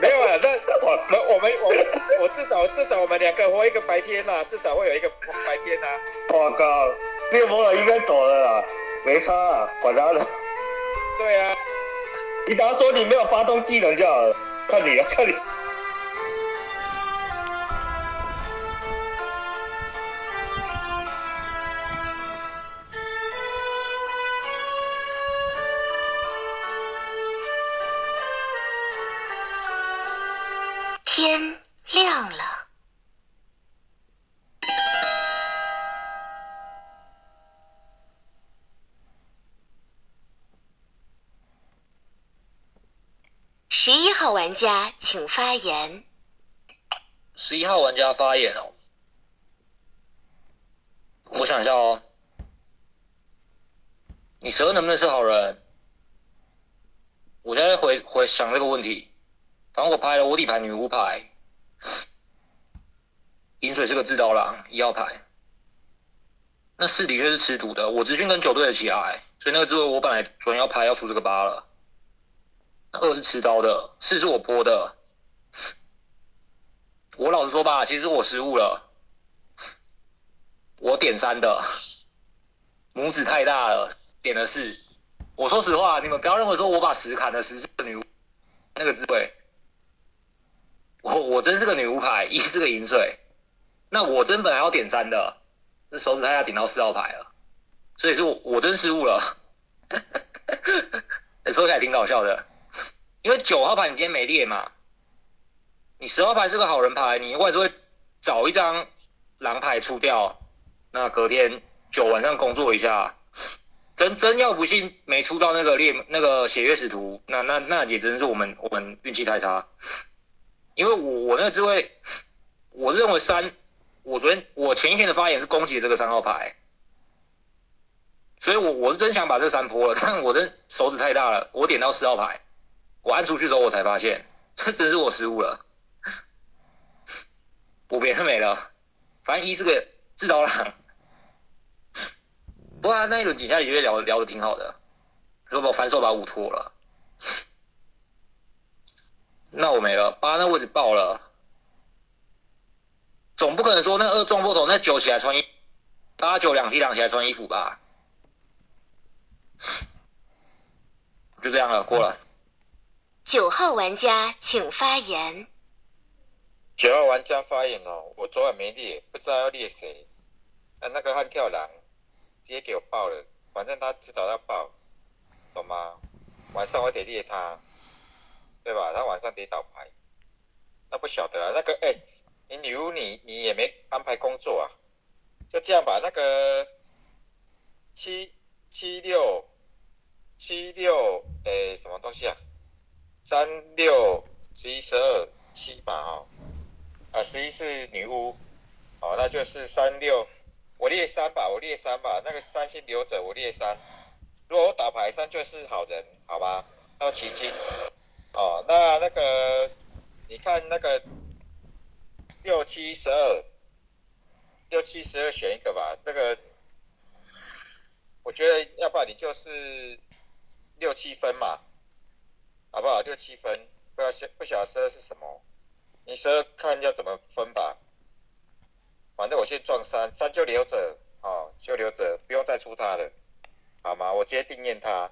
没有啊，那我我我们我我至少至少我们两个活一个白天呐，至少会有一个白天呐。我靠，猎魔人应该走了啦，没差啊，管他的。对啊，你只要说你没有发动技能就好了，看你啊，看你。家请发言。十一号玩家发言哦，我想一下哦，你蛇能不能是好人？我现在回回想这个问题。反正我拍了我底牌女巫牌，饮水是个自刀狼一号牌，那四的确是吃毒的，我直训跟九对得起来，所以那个智慧我本来昨天要拍要出这个八了，二是持刀的，四是我播的，我老实说吧，其实我失误了，我点三的，拇指太大了，点了四，我说实话，你们不要认为说我把十砍了，十是个女巫那个智慧，我我真是个女巫牌，一是个银水，那我真本来要点三的，这手指太大点到四号牌了，所以是我我真失误了。说起来挺搞笑的，因为九号牌你今天没列嘛，你十号牌是个好人牌，你外是会找一张狼牌出掉，那隔天九晚上工作一下，真真要不信没出到那个列那个血月使徒，那那那也真是我们我们运气太差，因为我我那个智慧，我认为三，我昨天我前一天的发言是攻击这个三号牌。所以我我是真想把这三泼了，但我的手指太大了，我点到四号牌，我按出去之后我才发现，这真是我失误了，我别的没了，反正一是个自刀狼，不过那一轮底下也聊聊的挺好的，如果反手把五拖了，那我没了，八那位置爆了，总不可能说那二撞破头，那九起来穿衣，八九两踢两起来穿衣服吧。就这样了，过了。九号玩家请发言。九号玩家发言哦，我昨晚没列，不知道要列谁。那那个悍跳狼直接给我爆了，反正他迟早要爆，懂吗？晚上我得列他，对吧？他晚上得倒牌，那不晓得啊。那个哎，你女巫你你也没安排工作啊？就这样吧，那个七七六。七六诶，什么东西啊？三六十一十二七嘛哦，啊十一是女巫，哦那就是三六，我列三吧，我列三吧，那个三星留着，我列三。如果我打牌三就是好人，好吧？要奇迹，哦那那个你看那个六七十二，六七十二选一个吧，这个我觉得要不然你就是。六七分嘛，好不好？六七分，不要不晓得十二是什么，你十二看要怎么分吧。反正我先撞三，三就留着，哦，就留着，不用再出他了，好吗？我直接定验他，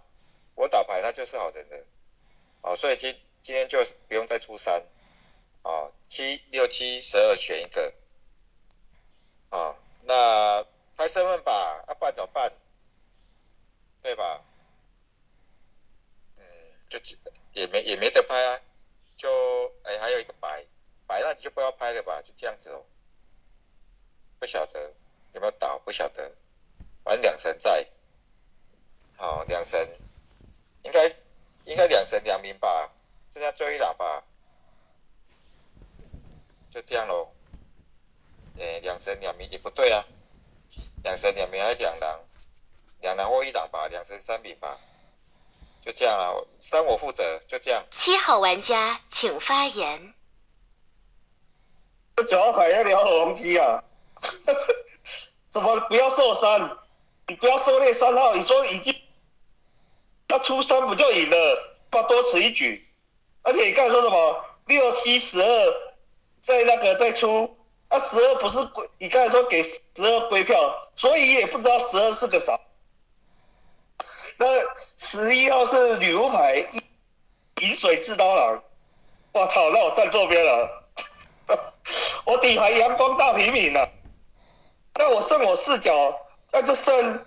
我打牌他就是好人的，哦，所以今今天就不用再出三，哦，七六七十二选一个，哦，那拍身份吧，要办怎么办？对吧？就也没也没得拍啊，就哎还有一个白白，那你就不要拍了吧，就这样子哦。不晓得有没有倒，不晓得，反正两神在，好两神，应该应该两神两名吧，剩下最后一两吧，就这样喽。哎，两神两名也不对啊，两神两名还是两狼，两狼或一狼吧，两神三名吧。就这样啊，三我负责，就这样。七号玩家请发言。九号牌要聊红机啊？怎么不要受伤？你不要狩猎三号，你说已经他出三不就赢了？怕多此一举。而且你刚才说什么六七十二，在那个再出，啊十二不是归？你刚才说给十二归票，所以也不知道十二是个啥。那十一号是女巫牌，饮水制刀郎。我操，那我站左边了。我底牌阳光大平民了。那我剩我视角，那就剩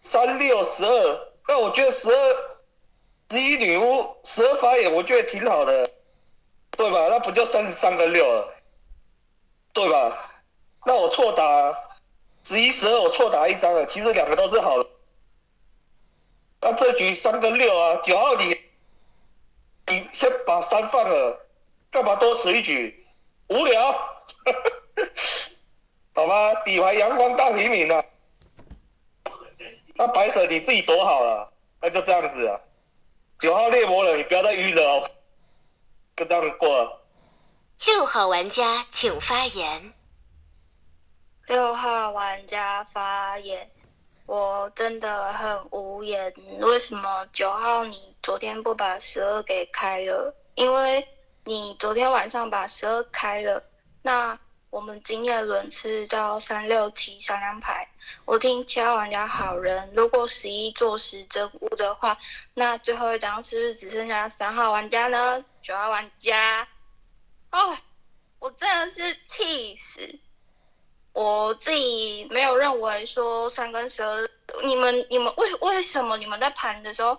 三六十二。那我觉得十二十一女巫十二发言，我觉得挺好的，对吧？那不就三十三跟六了，对吧？那我错打十一十二，我错打一张了。其实两个都是好的。那这局三跟六啊，九号你你先把三放了，干嘛多此一举？无聊，好吗？底牌阳光大平民啊，那白水你自己躲好了，那就这样子啊。九号猎魔人，你不要再晕了哦，就这样过了。六号玩家请发言。六号玩家发言。我真的很无言，为什么九号你昨天不把十二给开了？因为你昨天晚上把十二开了，那我们今天的轮次叫三六七三张牌。我听七号玩家好人，如果十一做十真五的话，那最后一张是不是只剩下三号玩家呢？九号玩家，哦，我真的是气死！我自己没有认为说三跟十二，你们你们为为什么你们在盘的时候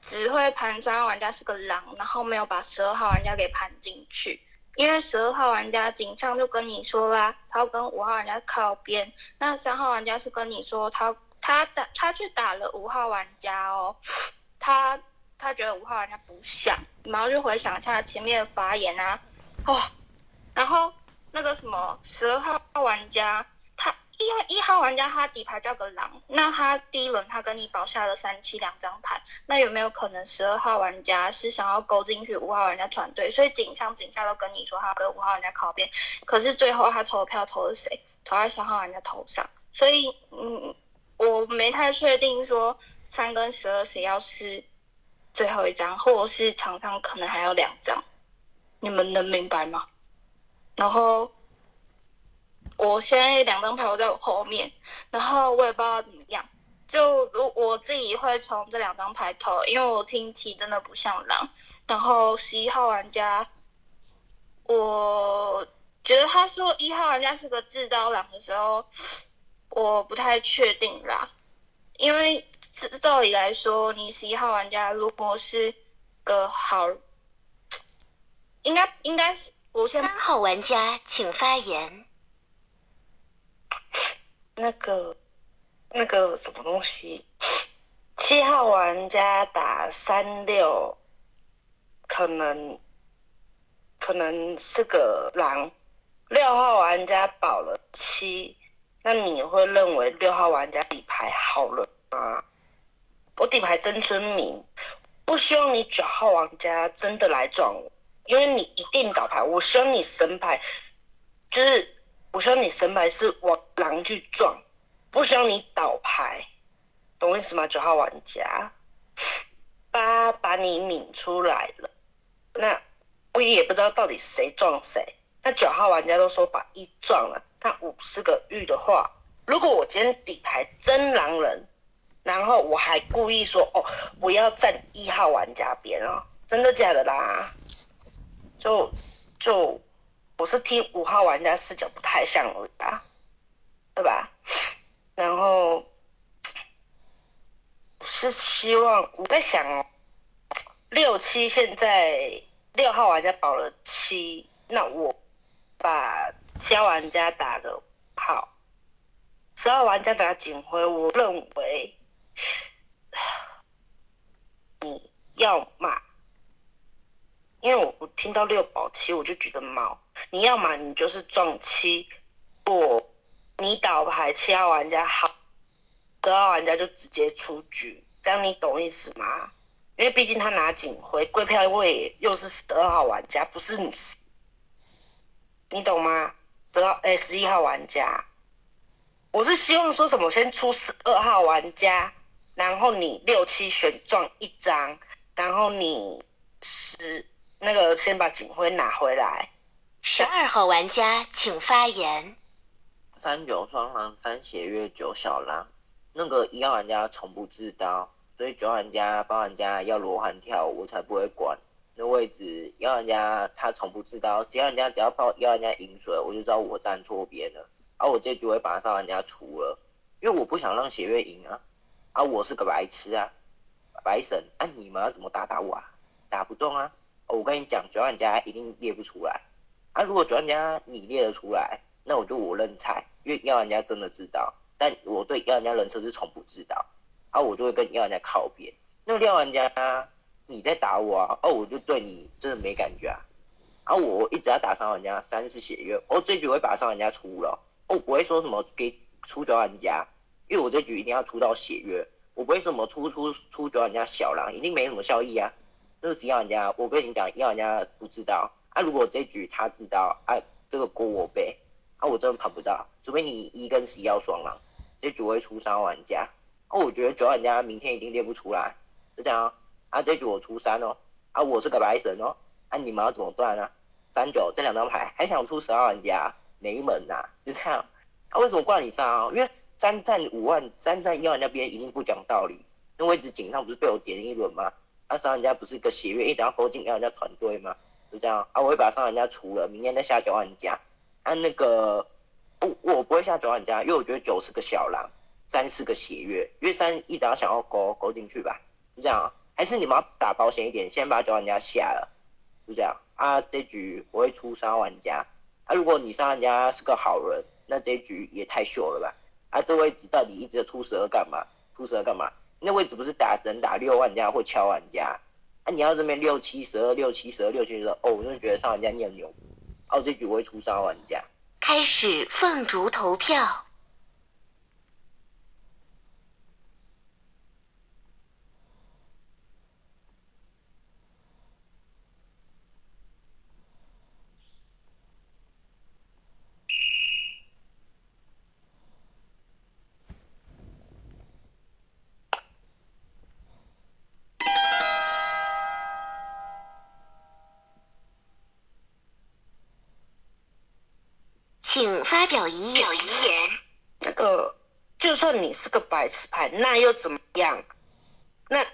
只会盘三号玩家是个狼，然后没有把十二号玩家给盘进去？因为十二号玩家警上就跟你说啦，他要跟五号玩家靠边。那三号玩家是跟你说他他打他去打了五号玩家哦，他他觉得五号玩家不像，然后就回想一下前面的发言啊，哦，然后那个什么十二号玩家，他因为一号玩家他底牌叫个狼，那他第一轮他跟你保下了三七两张牌，那有没有可能十二号玩家是想要勾进去五号玩家团队，所以警上警下都跟你说他跟五号玩家靠边，可是最后他投的票投的谁？投在三号玩家头上，所以嗯，我没太确定说三跟十二谁要是最后一张，或者是场上可能还有两张，你们能明白吗？然后我现在两张牌我在我后面，然后我也不知道怎么样。就如我自己会从这两张牌投，因为我听起真的不像狼。然后十一号玩家，我觉得他说一号玩家是个自刀狼的时候，我不太确定啦。因为照理来说，你十一号玩家如果是个好，应该应该是我先三号玩家请发言。那个那个什么东西，七号玩家打三六，可能可能是个狼。六号玩家保了七，那你会认为六号玩家底牌好了吗？我底牌真村民，不希望你九号玩家真的来撞我，因为你一定倒牌。我希望你神牌，就是我希望你神牌是往狼去撞，不希望你倒牌，懂我意思吗？九号玩家，八把你抿出来了，那我也不知道到底谁撞谁。那九号玩家都说把一撞了，那五是个玉的话，如果我今天底牌真狼人，然后我还故意说哦不要站一号玩家边哦，真的假的啦？就就我是听五号玩家视角不太像而已啊，对吧？然后我是希望我在想哦，六七现在六号玩家保了七，那我。把七号玩家打的好，十号玩家打警徽，我认为你要嘛，因为我我听到六保七我就觉得毛，你要嘛你就是撞七，不你倒牌七号玩家好，十号玩家就直接出局，这样你懂意思吗？因为毕竟他拿警徽，贵票位又是十二号玩家，不是你。你懂吗？十二哎，十一号玩家，我是希望说什么？先出十二号玩家，然后你六七选撞一张，然后你十那个先把警徽拿回来。十二号玩家请发言。三九双狼，三血月九小狼，那个一号玩家从不自刀，所以九号玩家八玩家要罗汉跳，我才不会管。那位置，一号玩家他从不知道，十号玩家只要报一号玩家饮水，我就知道我站错边了。而我这局会把三号玩家除了，因为我不想让血月赢啊。啊，我是个白痴啊，白神，啊你们要怎么打打我啊？打不动啊。我跟你讲，九号玩家一定列不出来。啊，如果九号玩家你列得出来，那我就我认菜，因为一号玩家真的知道，但我对要人家人设是从不知道。啊，我就会跟一号玩家靠边。那六号玩家。你在打我啊？哦，我就对你真的没感觉啊！啊，我一直要打伤玩家，三是血月，哦，这局我会把伤玩家出了，哦，不会说什么给出九玩家，因为我这局一定要出到血月，我不会什么出出出九玩家小狼，一定没什么效益啊！这是一玩家，我跟你讲，一玩家不知道啊，如果这局他知道，啊，这个锅我背，啊，我真的跑不到，除非你一跟十一要双狼，这局会出三号玩家，哦，我觉得九号玩家明天一定列不出来，就这样。啊，这局我出三哦，啊，我是个白神哦，啊，你们要怎么断啊？三九这两张牌还想出十二玩家，没门呐、就这样。啊，为什么挂你三号？因为三战五万，三战一万那边一定不讲道理。那位置井上不是被我点一轮吗？啊，伤人家不是一个血月，一定要勾进要人家团队吗？就这样啊，我会把伤人家除了，明天再下九万家。按、那个，不我不会下九万家，因为我觉得九是个小狼，三是个血月，因为三一直要想要勾勾进去吧，就这样啊。还是你们要打保险一点，先把九万家下了，就这样啊。这局我会出三玩家，啊，如果你三玩家是个好人，那这局也太秀了吧？啊，这位置到底一直在出十二干嘛？出十二干嘛？那位置不是打只能打六万家或敲玩家？啊，你要这边六七十二、六七十二、六七十二，哦，我就觉得上玩家念牛。哦，这局我会出三玩家。开始凤竹投票。请发表遗言。遗言那个，就算你是个白痴牌，那又怎么样？那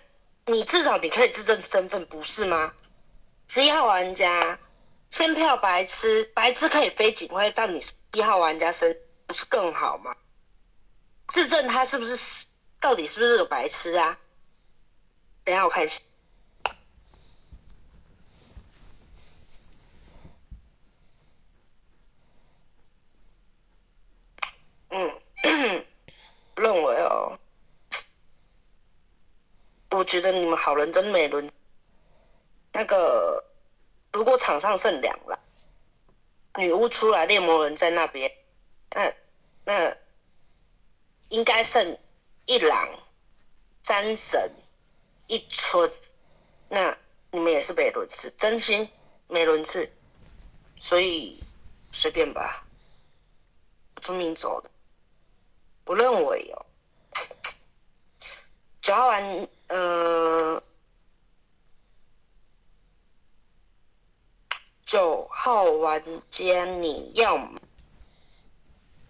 你至少你可以自证身份，不是吗？十一号玩家，先票白痴，白痴可以飞警徽，但你一号玩家身不是更好吗？自证他是不是到底是不是个白痴啊？等下我看一下。嗯，认为哦，我觉得你们好人真没轮。那个，如果场上剩两了，女巫出来，猎魔人在那边，那那应该剩一狼、三神、一春，那你们也是没轮次，真心没轮次，所以随便吧，村民走的。我认为哦，九号玩，呃，九号玩家你要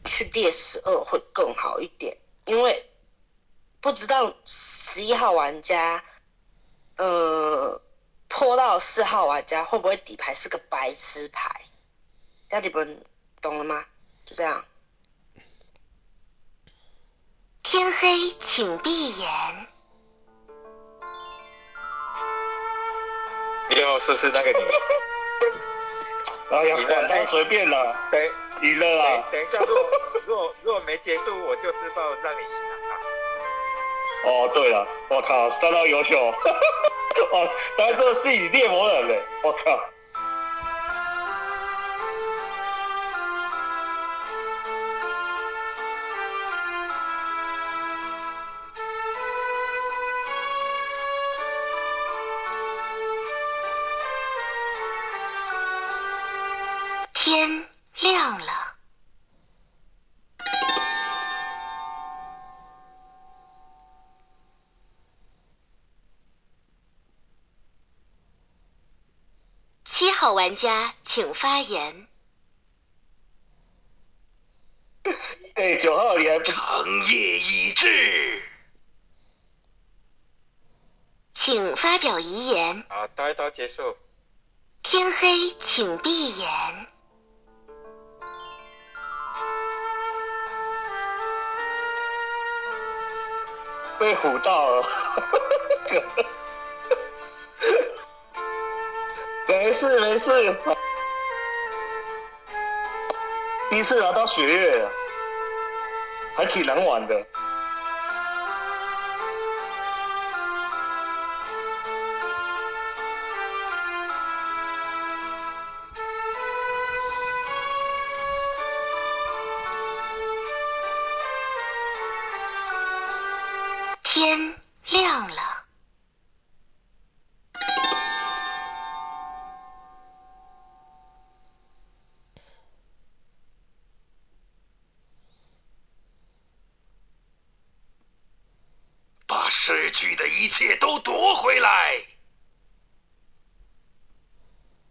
去列十二会更好一点，因为不知道十一号玩家，呃，破到四号玩家会不会底牌是个白痴牌？这样你们懂了吗？就这样。天黑，请闭眼。你要试试那个你。哎呀，管他随便了，等赢了啦。等一下，如果如果如果没结束，我就知道让你赢了啊。哦，对 了，我靠，相当优秀，哦，咱这是以猎魔人嘞，我靠。家请发言。哎，九号你还不长夜已至，请发表遗言。好，刀一刀结束。天黑，请闭眼。被唬到了，没事没事，第一次拿到血月，还挺难玩的。